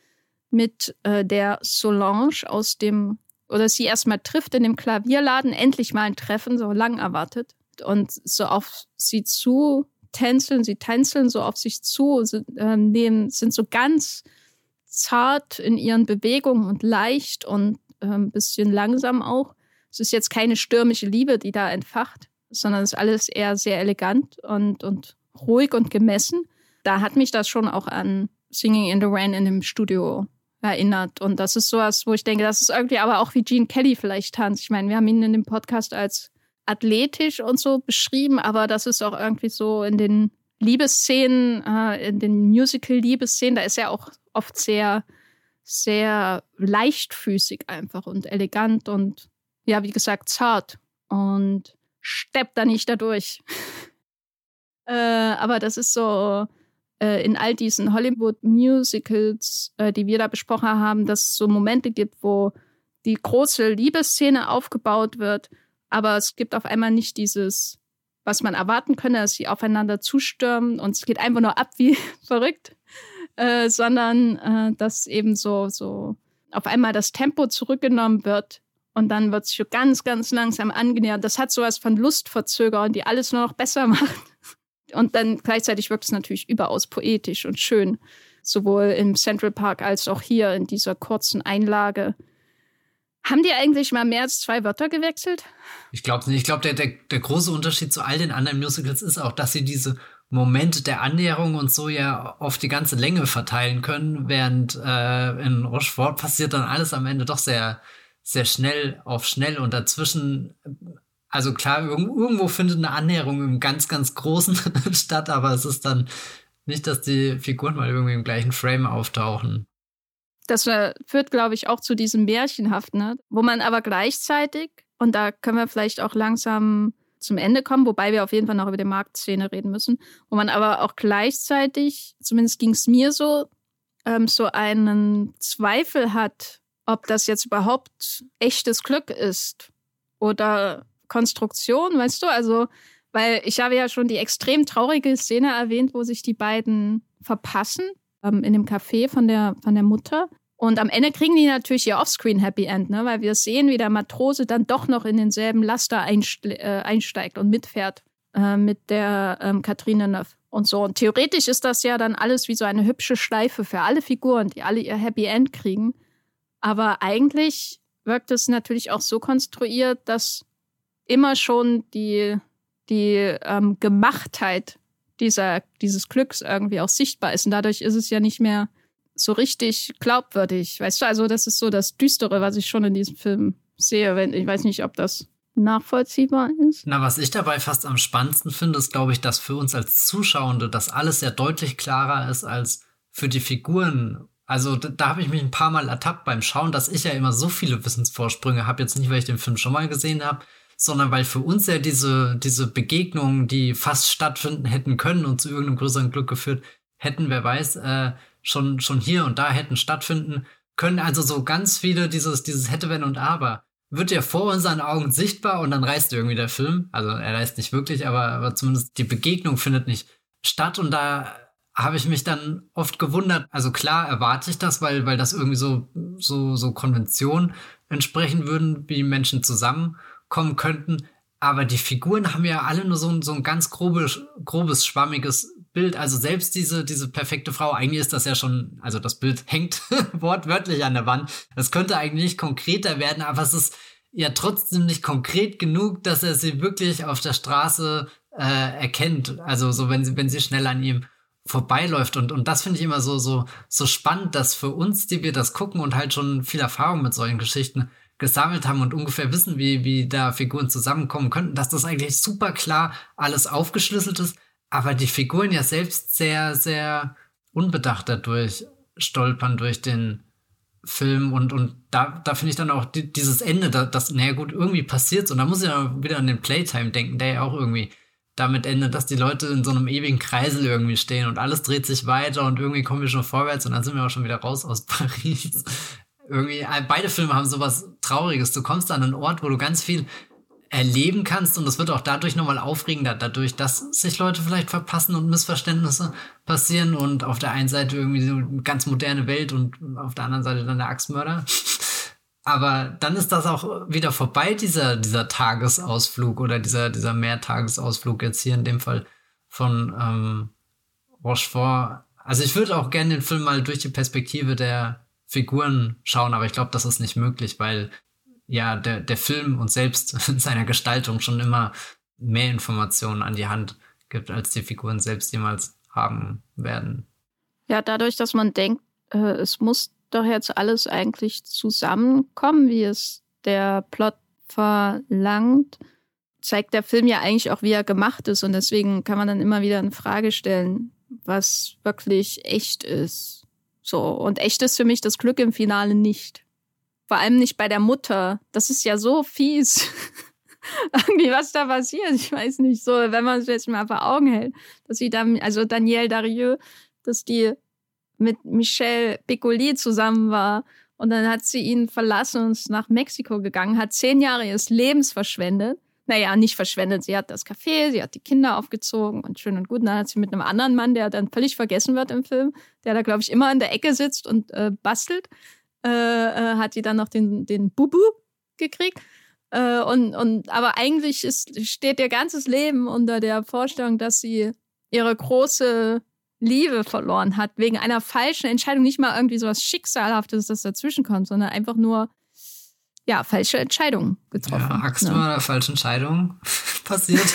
mit äh, der Solange aus dem oder sie erstmal trifft in dem Klavierladen, endlich mal ein Treffen, so lang erwartet und so auf sie zu tänzeln, sie tänzeln so auf sich zu, sind, äh, nehmen, sind so ganz zart in ihren Bewegungen und leicht und äh, ein bisschen langsam auch. Es ist jetzt keine stürmische Liebe, die da entfacht, sondern es ist alles eher sehr elegant und, und ruhig und gemessen. Da hat mich das schon auch an Singing in the Rain in dem Studio erinnert. Und das ist sowas, wo ich denke, das ist irgendwie aber auch wie Gene Kelly vielleicht tanzt. Ich meine, wir haben ihn in dem Podcast als athletisch und so beschrieben, aber das ist auch irgendwie so in den Liebesszenen, äh, in den Musical-Liebesszenen, da ist er auch oft sehr, sehr leichtfüßig einfach und elegant und ja, wie gesagt, zart und steppt da nicht dadurch. [LAUGHS] äh, aber das ist so äh, in all diesen Hollywood-Musicals, äh, die wir da besprochen haben, dass es so Momente gibt, wo die große Liebesszene aufgebaut wird aber es gibt auf einmal nicht dieses, was man erwarten könne, dass sie aufeinander zustürmen und es geht einfach nur ab wie [LAUGHS] verrückt, äh, sondern äh, dass eben so, so auf einmal das Tempo zurückgenommen wird und dann wird es so ganz, ganz langsam angenähert. Das hat sowas von Lustverzögerung, die alles nur noch besser [LAUGHS] macht. Und dann gleichzeitig wirkt es natürlich überaus poetisch und schön, sowohl im Central Park als auch hier in dieser kurzen Einlage. Haben die eigentlich mal mehr als zwei Wörter gewechselt? Ich glaube nicht. Ich glaube, der, der, der große Unterschied zu all den anderen Musicals ist auch, dass sie diese Momente der Annäherung und so ja auf die ganze Länge verteilen können, während äh, in Rochefort passiert dann alles am Ende doch sehr, sehr schnell auf schnell und dazwischen, also klar, irgendwo findet eine Annäherung im ganz, ganz Großen [LAUGHS] statt, aber es ist dann nicht, dass die Figuren mal irgendwie im gleichen Frame auftauchen. Das führt, glaube ich, auch zu diesem Märchenhaften, ne? wo man aber gleichzeitig, und da können wir vielleicht auch langsam zum Ende kommen, wobei wir auf jeden Fall noch über die Marktszene reden müssen, wo man aber auch gleichzeitig, zumindest ging es mir so, ähm, so einen Zweifel hat, ob das jetzt überhaupt echtes Glück ist oder Konstruktion, weißt du? Also, weil ich habe ja schon die extrem traurige Szene erwähnt, wo sich die beiden verpassen ähm, in dem Café von der, von der Mutter. Und am Ende kriegen die natürlich ihr Offscreen Happy End, ne? weil wir sehen, wie der Matrose dann doch noch in denselben Laster äh, einsteigt und mitfährt äh, mit der ähm, Kathrine Neuf und so. Und theoretisch ist das ja dann alles wie so eine hübsche Schleife für alle Figuren, die alle ihr Happy End kriegen. Aber eigentlich wirkt es natürlich auch so konstruiert, dass immer schon die, die ähm, Gemachtheit dieser, dieses Glücks irgendwie auch sichtbar ist. Und dadurch ist es ja nicht mehr so richtig glaubwürdig. Weißt du, also das ist so das Düstere, was ich schon in diesem Film sehe. Wenn, ich weiß nicht, ob das nachvollziehbar ist. Na, was ich dabei fast am spannendsten finde, ist, glaube ich, dass für uns als Zuschauende das alles sehr deutlich klarer ist als für die Figuren. Also da, da habe ich mich ein paar Mal ertappt beim Schauen, dass ich ja immer so viele Wissensvorsprünge habe. Jetzt nicht, weil ich den Film schon mal gesehen habe, sondern weil für uns ja diese, diese Begegnungen, die fast stattfinden hätten können und zu irgendeinem größeren Glück geführt hätten, wer weiß, äh, schon, schon hier und da hätten stattfinden können. Also so ganz viele dieses, dieses hätte, wenn und aber wird ja vor unseren Augen sichtbar und dann reißt irgendwie der Film. Also er reißt nicht wirklich, aber, aber zumindest die Begegnung findet nicht statt und da habe ich mich dann oft gewundert. Also klar erwarte ich das, weil, weil das irgendwie so, so, so Konventionen entsprechen würden, wie Menschen zusammenkommen könnten. Aber die Figuren haben ja alle nur so ein, so ein ganz grobes, grobes, schwammiges Bild. Also selbst diese, diese perfekte Frau, eigentlich ist das ja schon, also das Bild [LAUGHS] hängt wortwörtlich an der Wand. Das könnte eigentlich nicht konkreter werden, aber es ist ja trotzdem nicht konkret genug, dass er sie wirklich auf der Straße äh, erkennt. Also so, wenn sie, wenn sie schnell an ihm vorbeiläuft. Und, und das finde ich immer so, so, so spannend, dass für uns, die wir das gucken und halt schon viel Erfahrung mit solchen Geschichten gesammelt haben und ungefähr wissen, wie, wie da Figuren zusammenkommen könnten, dass das eigentlich super klar alles aufgeschlüsselt ist, aber die Figuren ja selbst sehr, sehr unbedacht dadurch stolpern durch den Film und, und da, da finde ich dann auch die, dieses Ende, dass, das, naja gut, irgendwie passiert's und da muss ich ja wieder an den Playtime denken, der ja auch irgendwie damit endet, dass die Leute in so einem ewigen Kreisel irgendwie stehen und alles dreht sich weiter und irgendwie kommen wir schon vorwärts und dann sind wir auch schon wieder raus aus [LAUGHS] Paris. irgendwie, äh, beide Filme haben sowas Trauriges. Du kommst an einen Ort, wo du ganz viel erleben kannst und es wird auch dadurch nochmal aufregender, dadurch, dass sich Leute vielleicht verpassen und Missverständnisse passieren und auf der einen Seite irgendwie so eine ganz moderne Welt und auf der anderen Seite dann der Axtmörder. [LAUGHS] Aber dann ist das auch wieder vorbei, dieser, dieser Tagesausflug oder dieser, dieser Mehrtagesausflug jetzt hier in dem Fall von ähm, Rochefort. Also ich würde auch gerne den Film mal durch die Perspektive der Figuren schauen, aber ich glaube, das ist nicht möglich, weil ja der, der Film uns selbst in [LAUGHS] seiner Gestaltung schon immer mehr Informationen an die Hand gibt, als die Figuren selbst jemals haben werden. Ja, dadurch, dass man denkt, äh, es muss doch jetzt alles eigentlich zusammenkommen, wie es der Plot verlangt, zeigt der Film ja eigentlich auch, wie er gemacht ist. Und deswegen kann man dann immer wieder eine Frage stellen, was wirklich echt ist. So, und echt ist für mich das Glück im Finale nicht. Vor allem nicht bei der Mutter. Das ist ja so fies. [LAUGHS] Irgendwie, was da passiert. Ich weiß nicht, so, wenn man es jetzt mal vor Augen hält, dass sie dann, also Danielle Darieux, dass die mit Michelle Piccoli zusammen war. Und dann hat sie ihn verlassen und ist nach Mexiko gegangen, hat zehn Jahre ihres Lebens verschwendet. Naja, nicht verschwendet. Sie hat das Café, sie hat die Kinder aufgezogen und schön und gut. Und dann hat sie mit einem anderen Mann, der dann völlig vergessen wird im Film, der da, glaube ich, immer in der Ecke sitzt und äh, bastelt, äh, äh, hat sie dann noch den, den Bubu gekriegt. Äh, und, und, aber eigentlich ist, steht ihr ganzes Leben unter der Vorstellung, dass sie ihre große Liebe verloren hat, wegen einer falschen Entscheidung, nicht mal irgendwie so was Schicksalhaftes, das dazwischen kommt, sondern einfach nur, ja, falsche Entscheidungen getroffen. Ja, Axtmörder, ne? falsche Entscheidung [LAUGHS] passiert.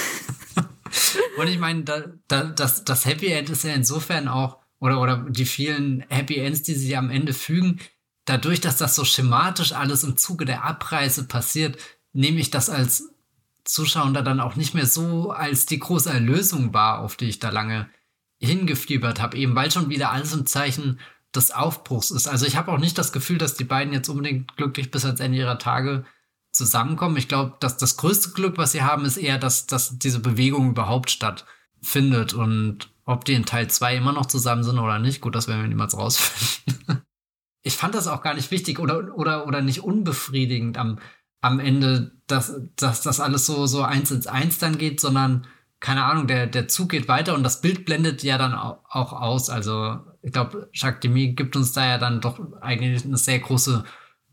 [LAUGHS] Und ich meine, da, da, das, das Happy End ist ja insofern auch, oder, oder die vielen Happy Ends, die sich am Ende fügen, dadurch, dass das so schematisch alles im Zuge der Abreise passiert, nehme ich das als Zuschauer dann auch nicht mehr so als die große Erlösung wahr, auf die ich da lange hingefiebert habe, eben weil schon wieder alles im Zeichen des Aufbruchs ist. Also ich habe auch nicht das Gefühl, dass die beiden jetzt unbedingt glücklich bis ans Ende ihrer Tage zusammenkommen. Ich glaube, dass das größte Glück, was sie haben, ist eher, dass, dass diese Bewegung überhaupt stattfindet. Und ob die in Teil 2 immer noch zusammen sind oder nicht, gut, das werden wir niemals rausfinden. [LAUGHS] ich fand das auch gar nicht wichtig oder, oder, oder nicht unbefriedigend am, am Ende, dass, dass das alles so, so eins ins eins dann geht, sondern keine Ahnung, der, der Zug geht weiter und das Bild blendet ja dann auch aus. Also ich glaube, Jacques Demy gibt uns da ja dann doch eigentlich eine sehr große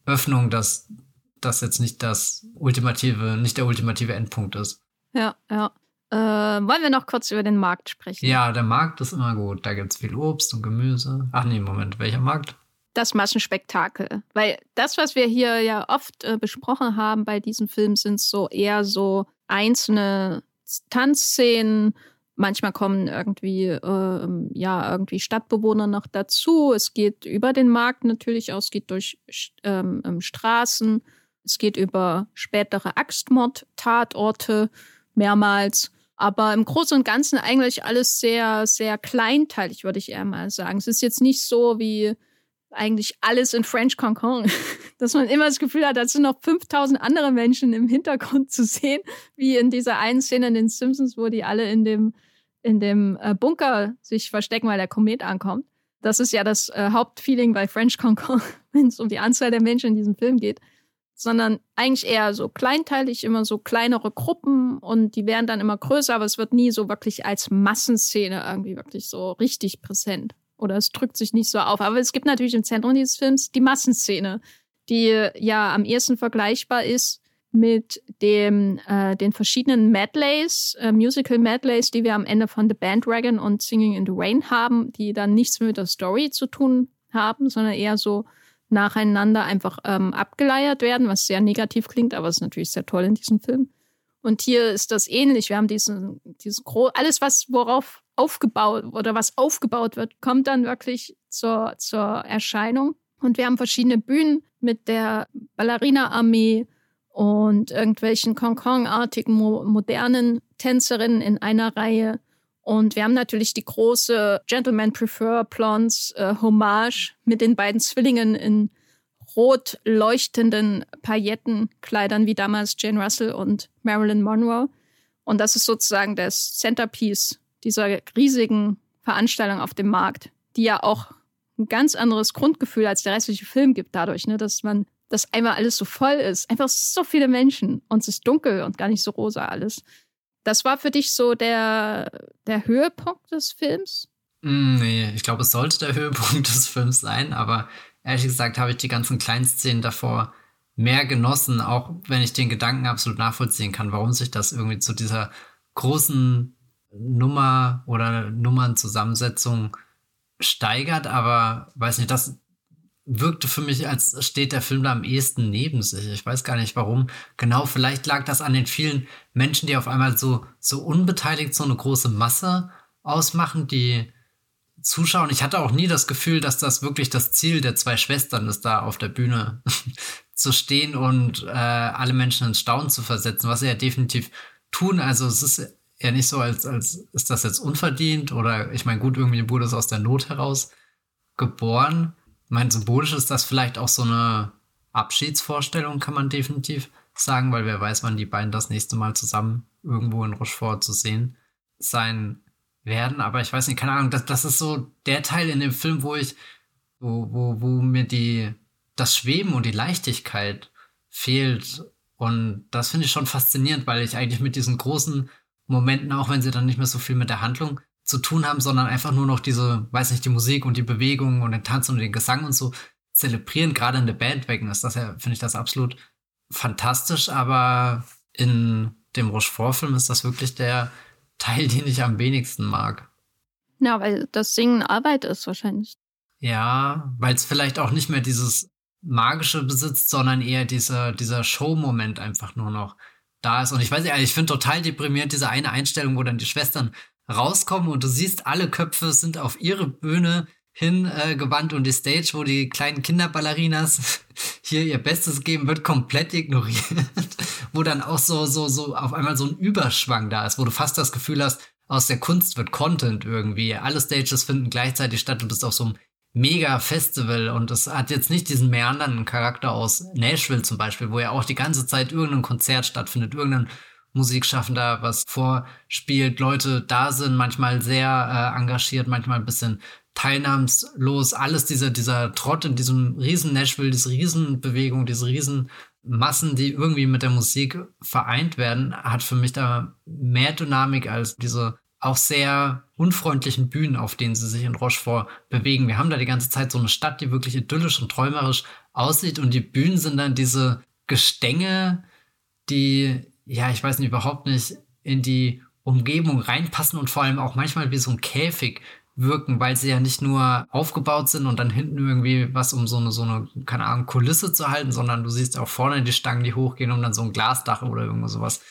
Öffnung, dass das jetzt nicht das ultimative, nicht der ultimative Endpunkt ist. Ja, ja. Äh, wollen wir noch kurz über den Markt sprechen? Ja, der Markt ist immer gut. Da gibt es viel Obst und Gemüse. Ach nee, Moment, welcher Markt? Das Massenspektakel. Weil das, was wir hier ja oft äh, besprochen haben bei diesem Film, sind so eher so einzelne Tanzszenen. Manchmal kommen irgendwie, äh, ja, irgendwie Stadtbewohner noch dazu. Es geht über den Markt natürlich aus, es geht durch ähm, ähm, Straßen, es geht über spätere Axtmord-Tatorte mehrmals. Aber im Großen und Ganzen eigentlich alles sehr, sehr kleinteilig, würde ich eher mal sagen. Es ist jetzt nicht so wie eigentlich alles in French Cancan, [LAUGHS] dass man immer das Gefühl hat, da sind noch 5000 andere Menschen im Hintergrund zu sehen, wie in dieser einen Szene in den Simpsons, wo die alle in dem, in dem äh, Bunker sich verstecken, weil der Komet ankommt. Das ist ja das äh, Hauptfeeling bei French Cancan, [LAUGHS] wenn es um die Anzahl der Menschen in diesem Film geht. sondern eigentlich eher so kleinteilig, immer so kleinere Gruppen und die werden dann immer größer, aber es wird nie so wirklich als Massenszene irgendwie wirklich so richtig präsent. Oder es drückt sich nicht so auf. Aber es gibt natürlich im Zentrum dieses Films die Massenszene, die ja am ehesten vergleichbar ist mit dem, äh, den verschiedenen Medleys, äh, Musical Medleys, die wir am Ende von The Bandwagon und Singing in the Rain haben, die dann nichts mit der Story zu tun haben, sondern eher so nacheinander einfach ähm, abgeleiert werden, was sehr negativ klingt, aber es ist natürlich sehr toll in diesem Film. Und hier ist das ähnlich. Wir haben diesen, diesen alles, was worauf aufgebaut oder was aufgebaut wird, kommt dann wirklich zur, zur Erscheinung. Und wir haben verschiedene Bühnen mit der Ballerina-Armee und irgendwelchen Concon-artigen mo modernen Tänzerinnen in einer Reihe. Und wir haben natürlich die große Gentlemen Prefer Blondes äh, Hommage mit den beiden Zwillingen in rot leuchtenden Paillettenkleidern wie damals Jane Russell und Marilyn Monroe. Und das ist sozusagen das Centerpiece dieser riesigen Veranstaltung auf dem Markt, die ja auch ein ganz anderes Grundgefühl als der restliche Film gibt dadurch, ne, dass man dass einmal alles so voll ist. Einfach so viele Menschen und es ist dunkel und gar nicht so rosa alles. Das war für dich so der, der Höhepunkt des Films? Mm, nee, ich glaube, es sollte der [LAUGHS] Höhepunkt des Films sein, aber ehrlich gesagt habe ich die ganzen kleinen Szenen davor mehr genossen, auch wenn ich den Gedanken absolut nachvollziehen kann, warum sich das irgendwie zu dieser großen Nummer oder Nummernzusammensetzung steigert, aber weiß nicht, das wirkte für mich, als steht der Film da am ehesten neben sich. Ich weiß gar nicht warum. Genau, vielleicht lag das an den vielen Menschen, die auf einmal so, so unbeteiligt so eine große Masse ausmachen, die zuschauen. Ich hatte auch nie das Gefühl, dass das wirklich das Ziel der zwei Schwestern ist, da auf der Bühne [LAUGHS] zu stehen und äh, alle Menschen ins Staunen zu versetzen, was sie ja definitiv tun. Also es ist ja nicht so, als, als ist das jetzt unverdient oder ich meine, gut, irgendwie wurde es aus der Not heraus geboren mein, symbolisch ist das vielleicht auch so eine Abschiedsvorstellung, kann man definitiv sagen, weil wer weiß, wann die beiden das nächste Mal zusammen irgendwo in Rochefort zu sehen sein werden. Aber ich weiß nicht, keine Ahnung, das, das ist so der Teil in dem Film, wo ich, wo, wo, wo mir die, das Schweben und die Leichtigkeit fehlt. Und das finde ich schon faszinierend, weil ich eigentlich mit diesen großen Momenten, auch wenn sie dann nicht mehr so viel mit der Handlung zu tun haben, sondern einfach nur noch diese, weiß nicht, die Musik und die Bewegung und den Tanz und den Gesang und so zelebrieren. Gerade in der Bandwagon ist das ja, finde ich das absolut fantastisch, aber in dem Rochefort-Film ist das wirklich der Teil, den ich am wenigsten mag. Ja, weil das Singen Arbeit ist wahrscheinlich. Ja, weil es vielleicht auch nicht mehr dieses magische besitzt, sondern eher dieser, dieser Show-Moment einfach nur noch da ist. Und ich weiß nicht, ich finde total deprimierend diese eine Einstellung, wo dann die Schwestern rauskommen und du siehst, alle Köpfe sind auf ihre Bühne hingewandt äh, und die Stage, wo die kleinen Kinderballerinas [LAUGHS] hier ihr Bestes geben, wird komplett ignoriert. [LAUGHS] wo dann auch so, so, so auf einmal so ein Überschwang da ist, wo du fast das Gefühl hast, aus der Kunst wird Content irgendwie. Alle Stages finden gleichzeitig statt und bist auf so einem Mega-Festival und es hat jetzt nicht diesen meandernden Charakter aus Nashville zum Beispiel, wo ja auch die ganze Zeit irgendein Konzert stattfindet, irgendein Musikschaffender was vorspielt, Leute da sind, manchmal sehr äh, engagiert, manchmal ein bisschen teilnahmslos. Alles dieser, dieser Trott in diesem riesen Nashville, diese Riesenbewegung, diese riesen Massen, die irgendwie mit der Musik vereint werden, hat für mich da mehr Dynamik als diese auch sehr unfreundlichen Bühnen, auf denen sie sich in Rochefort bewegen. Wir haben da die ganze Zeit so eine Stadt, die wirklich idyllisch und träumerisch aussieht und die Bühnen sind dann diese Gestänge, die ja, ich weiß nicht, überhaupt nicht in die Umgebung reinpassen und vor allem auch manchmal wie so ein Käfig wirken, weil sie ja nicht nur aufgebaut sind und dann hinten irgendwie was um so eine, so eine, keine Ahnung, Kulisse zu halten, sondern du siehst auch vorne die Stangen, die hochgehen, um dann so ein Glasdach oder irgendwo sowas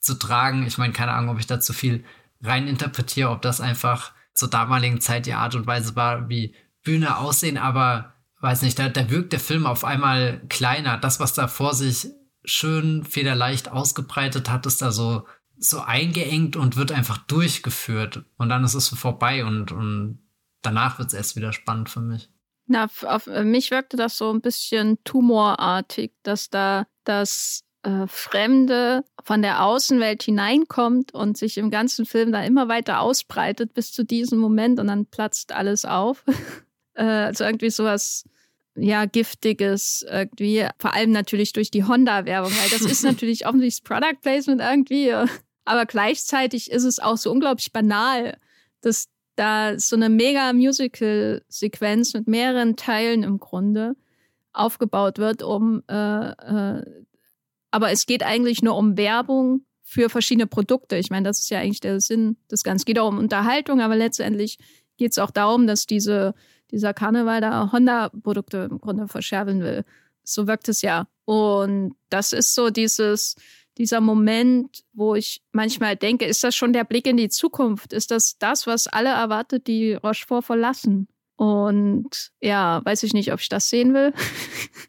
zu tragen. Ich meine, keine Ahnung, ob ich da zu viel reininterpretiere, ob das einfach zur damaligen Zeit die Art und Weise war, wie Bühne aussehen, aber weiß nicht, da, da wirkt der Film auf einmal kleiner. Das, was da vor sich schön federleicht ausgebreitet hat, ist da so, so eingeengt und wird einfach durchgeführt. Und dann ist es vorbei und, und danach wird es erst wieder spannend für mich. Na, auf mich wirkte das so ein bisschen tumorartig, dass da das äh, Fremde von der Außenwelt hineinkommt und sich im ganzen Film da immer weiter ausbreitet bis zu diesem Moment und dann platzt alles auf. [LAUGHS] äh, also irgendwie sowas ja, giftiges irgendwie, vor allem natürlich durch die Honda-Werbung, weil das ist [LAUGHS] natürlich offensichtlich das Product Placement irgendwie, aber gleichzeitig ist es auch so unglaublich banal, dass da so eine mega Musical-Sequenz mit mehreren Teilen im Grunde aufgebaut wird, um äh, äh, aber es geht eigentlich nur um Werbung für verschiedene Produkte. Ich meine, das ist ja eigentlich der Sinn des Ganzen. Es geht auch um Unterhaltung, aber letztendlich geht es auch darum, dass diese, dieser Karneval da Honda-Produkte im Grunde verschärfen will. So wirkt es ja. Und das ist so dieses, dieser Moment, wo ich manchmal denke, ist das schon der Blick in die Zukunft? Ist das das, was alle erwartet, die Rochefort verlassen? Und ja, weiß ich nicht, ob ich das sehen will.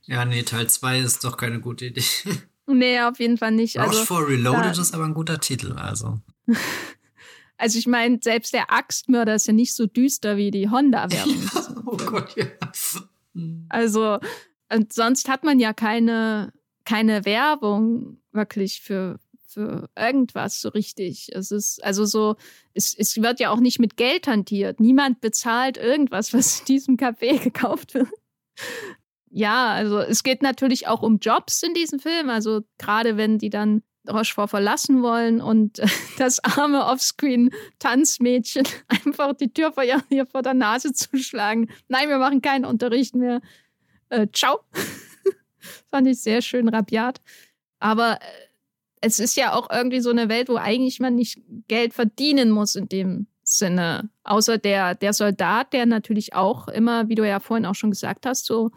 Ja, nee, Teil 2 ist doch keine gute Idee. [LAUGHS] Nee, auf jeden Fall nicht. Also, Rochefort Reloaded da, ist aber ein guter Titel, also. [LAUGHS] Also ich meine, selbst der Axtmörder ist ja nicht so düster wie die Honda-Werbung. [LAUGHS] oh Gott, ja. Also, und sonst hat man ja keine, keine Werbung wirklich für, für irgendwas so richtig. Es ist also so, es, es wird ja auch nicht mit Geld hantiert. Niemand bezahlt irgendwas, was in diesem Café gekauft wird ja, also es geht natürlich auch um Jobs in diesem Film. Also gerade wenn die dann Rochefort verlassen wollen und [LAUGHS] das arme Offscreen-Tanzmädchen [LAUGHS] einfach die Tür vor, ihr, vor der Nase zuschlagen. Nein, wir machen keinen Unterricht mehr. Äh, ciao. [LAUGHS] Fand ich sehr schön rabiat. Aber äh, es ist ja auch irgendwie so eine Welt, wo eigentlich man nicht Geld verdienen muss in dem Sinne. Außer der, der Soldat, der natürlich auch immer, wie du ja vorhin auch schon gesagt hast, so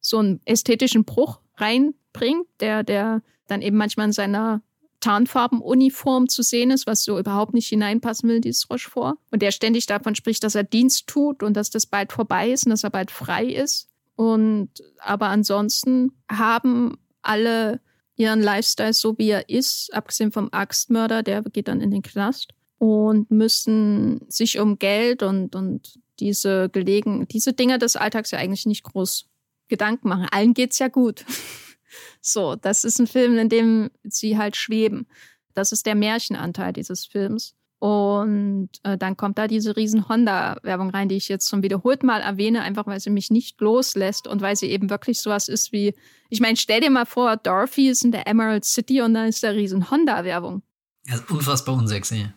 so einen ästhetischen Bruch reinbringt, der, der dann eben manchmal in seiner Tarnfarbenuniform zu sehen ist, was so überhaupt nicht hineinpassen will, dieses Rochefort. Und der ständig davon spricht, dass er Dienst tut und dass das bald vorbei ist und dass er bald frei ist. Und aber ansonsten haben alle ihren Lifestyle so wie er ist, abgesehen vom Axtmörder, der geht dann in den Knast und müssen sich um Geld und, und diese gelegen, diese Dinge des Alltags ja eigentlich nicht groß Gedanken machen. Allen geht's ja gut. [LAUGHS] so, das ist ein Film, in dem sie halt schweben. Das ist der Märchenanteil dieses Films. Und äh, dann kommt da diese riesen Honda-Werbung rein, die ich jetzt schon wiederholt mal erwähne, einfach weil sie mich nicht loslässt und weil sie eben wirklich sowas ist wie, ich meine, stell dir mal vor, Dorothy ist in der Emerald City und dann ist da riesen Honda-Werbung. Ja, unfassbar unsexy.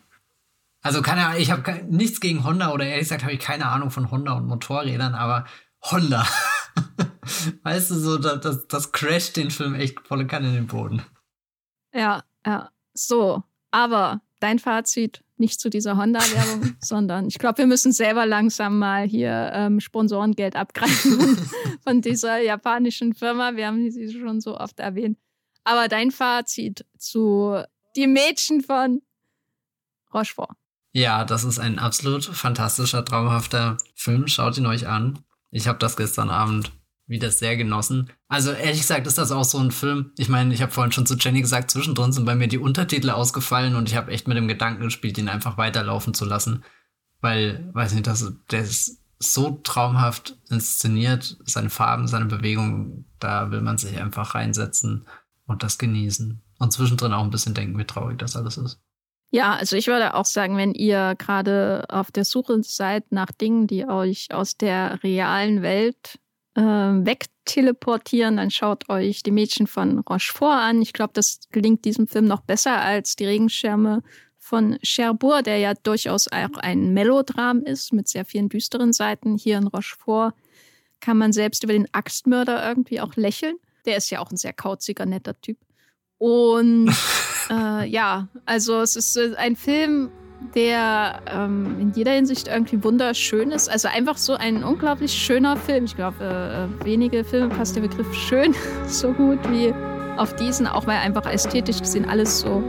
Also keine Ahnung, ich habe nichts gegen Honda oder ehrlich gesagt habe ich keine Ahnung von Honda und Motorrädern, aber Honda. [LAUGHS] weißt du, so, das, das crasht den Film echt volle Kanne in den Boden. Ja, ja. So, aber dein Fazit nicht zu dieser Honda-Werbung, [LAUGHS] sondern ich glaube, wir müssen selber langsam mal hier ähm, Sponsorengeld abgreifen [LAUGHS] von dieser japanischen Firma. Wir haben sie schon so oft erwähnt. Aber dein Fazit zu Die Mädchen von Rochefort. Ja, das ist ein absolut fantastischer, traumhafter Film. Schaut ihn euch an. Ich habe das gestern Abend wieder sehr genossen. Also ehrlich gesagt ist das auch so ein Film. Ich meine, ich habe vorhin schon zu Jenny gesagt, zwischendrin sind bei mir die Untertitel ausgefallen und ich habe echt mit dem Gedanken gespielt, ihn einfach weiterlaufen zu lassen. Weil, weiß nicht, das, der ist so traumhaft inszeniert, seine Farben, seine Bewegungen, da will man sich einfach reinsetzen und das genießen. Und zwischendrin auch ein bisschen denken, wie traurig das alles ist. Ja, also ich würde auch sagen, wenn ihr gerade auf der Suche seid nach Dingen, die euch aus der realen Welt äh, wegteleportieren, dann schaut euch die Mädchen von Rochefort an. Ich glaube, das gelingt diesem Film noch besser als die Regenschirme von Cherbourg, der ja durchaus auch ein Melodram ist mit sehr vielen düsteren Seiten. Hier in Rochefort kann man selbst über den Axtmörder irgendwie auch lächeln. Der ist ja auch ein sehr kauziger, netter Typ. Und [LAUGHS] äh, ja, also es ist äh, ein Film, der ähm, in jeder Hinsicht irgendwie wunderschön ist. Also einfach so ein unglaublich schöner Film. Ich glaube, äh, äh, wenige Filme passt der Begriff schön [LAUGHS] so gut wie auf diesen, auch weil einfach ästhetisch gesehen alles so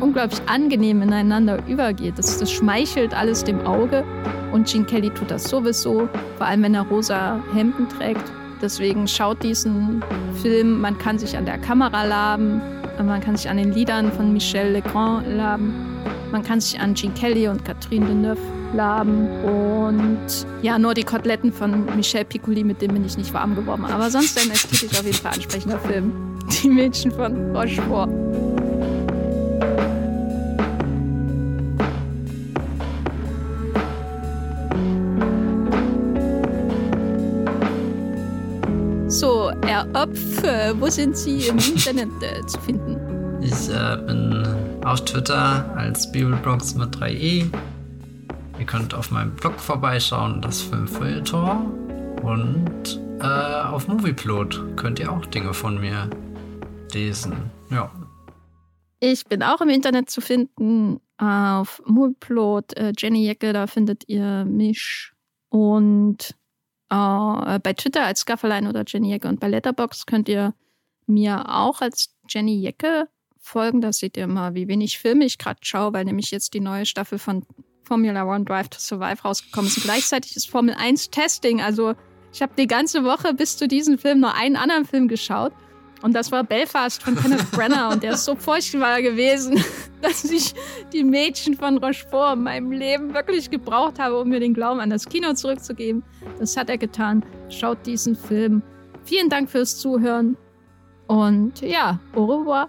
unglaublich angenehm ineinander übergeht. Das, das schmeichelt alles dem Auge. Und Gene Kelly tut das sowieso, vor allem wenn er rosa Hemden trägt. Deswegen schaut diesen Film, man kann sich an der Kamera laben, man kann sich an den Liedern von Michel Legrand laben. Man kann sich an Jean Kelly und Catherine Deneuve laben. Und ja, nur die Koteletten von Michel Piccoli, mit dem bin ich nicht warm geworden. Aber sonst ein ästhetisch auf jeden Fall ansprechender Film. Die Mädchen von Rochefort. Opf, wo sind Sie im [LAUGHS] Internet äh, zu finden? Ich äh, bin auf Twitter als Bibelblogs mit 3e. Ihr könnt auf meinem Blog vorbeischauen, das Filmfeuilleton. Und äh, auf Movieplot könnt ihr auch Dinge von mir lesen. Ja. Ich bin auch im Internet zu finden auf Movieplot. Äh, Jenny Jecke, da findet ihr mich. Und äh, bei Twitter als Scafferlein oder Jenny Jecke. Und bei Letterbox könnt ihr mir auch als Jenny Jecke folgen. Da seht ihr mal, wie wenig Filme ich gerade schaue, weil nämlich jetzt die neue Staffel von Formula One Drive to Survive rausgekommen ist. Und gleichzeitig ist Formel 1 Testing. Also ich habe die ganze Woche bis zu diesem Film nur einen anderen Film geschaut. Und das war Belfast von Kenneth [LAUGHS] Brenner. Und der ist so furchtbar gewesen, [LAUGHS] dass ich die Mädchen von Rochefort in meinem Leben wirklich gebraucht habe, um mir den Glauben an das Kino zurückzugeben. Das hat er getan. Schaut diesen Film. Vielen Dank fürs Zuhören. Und ja, au revoir.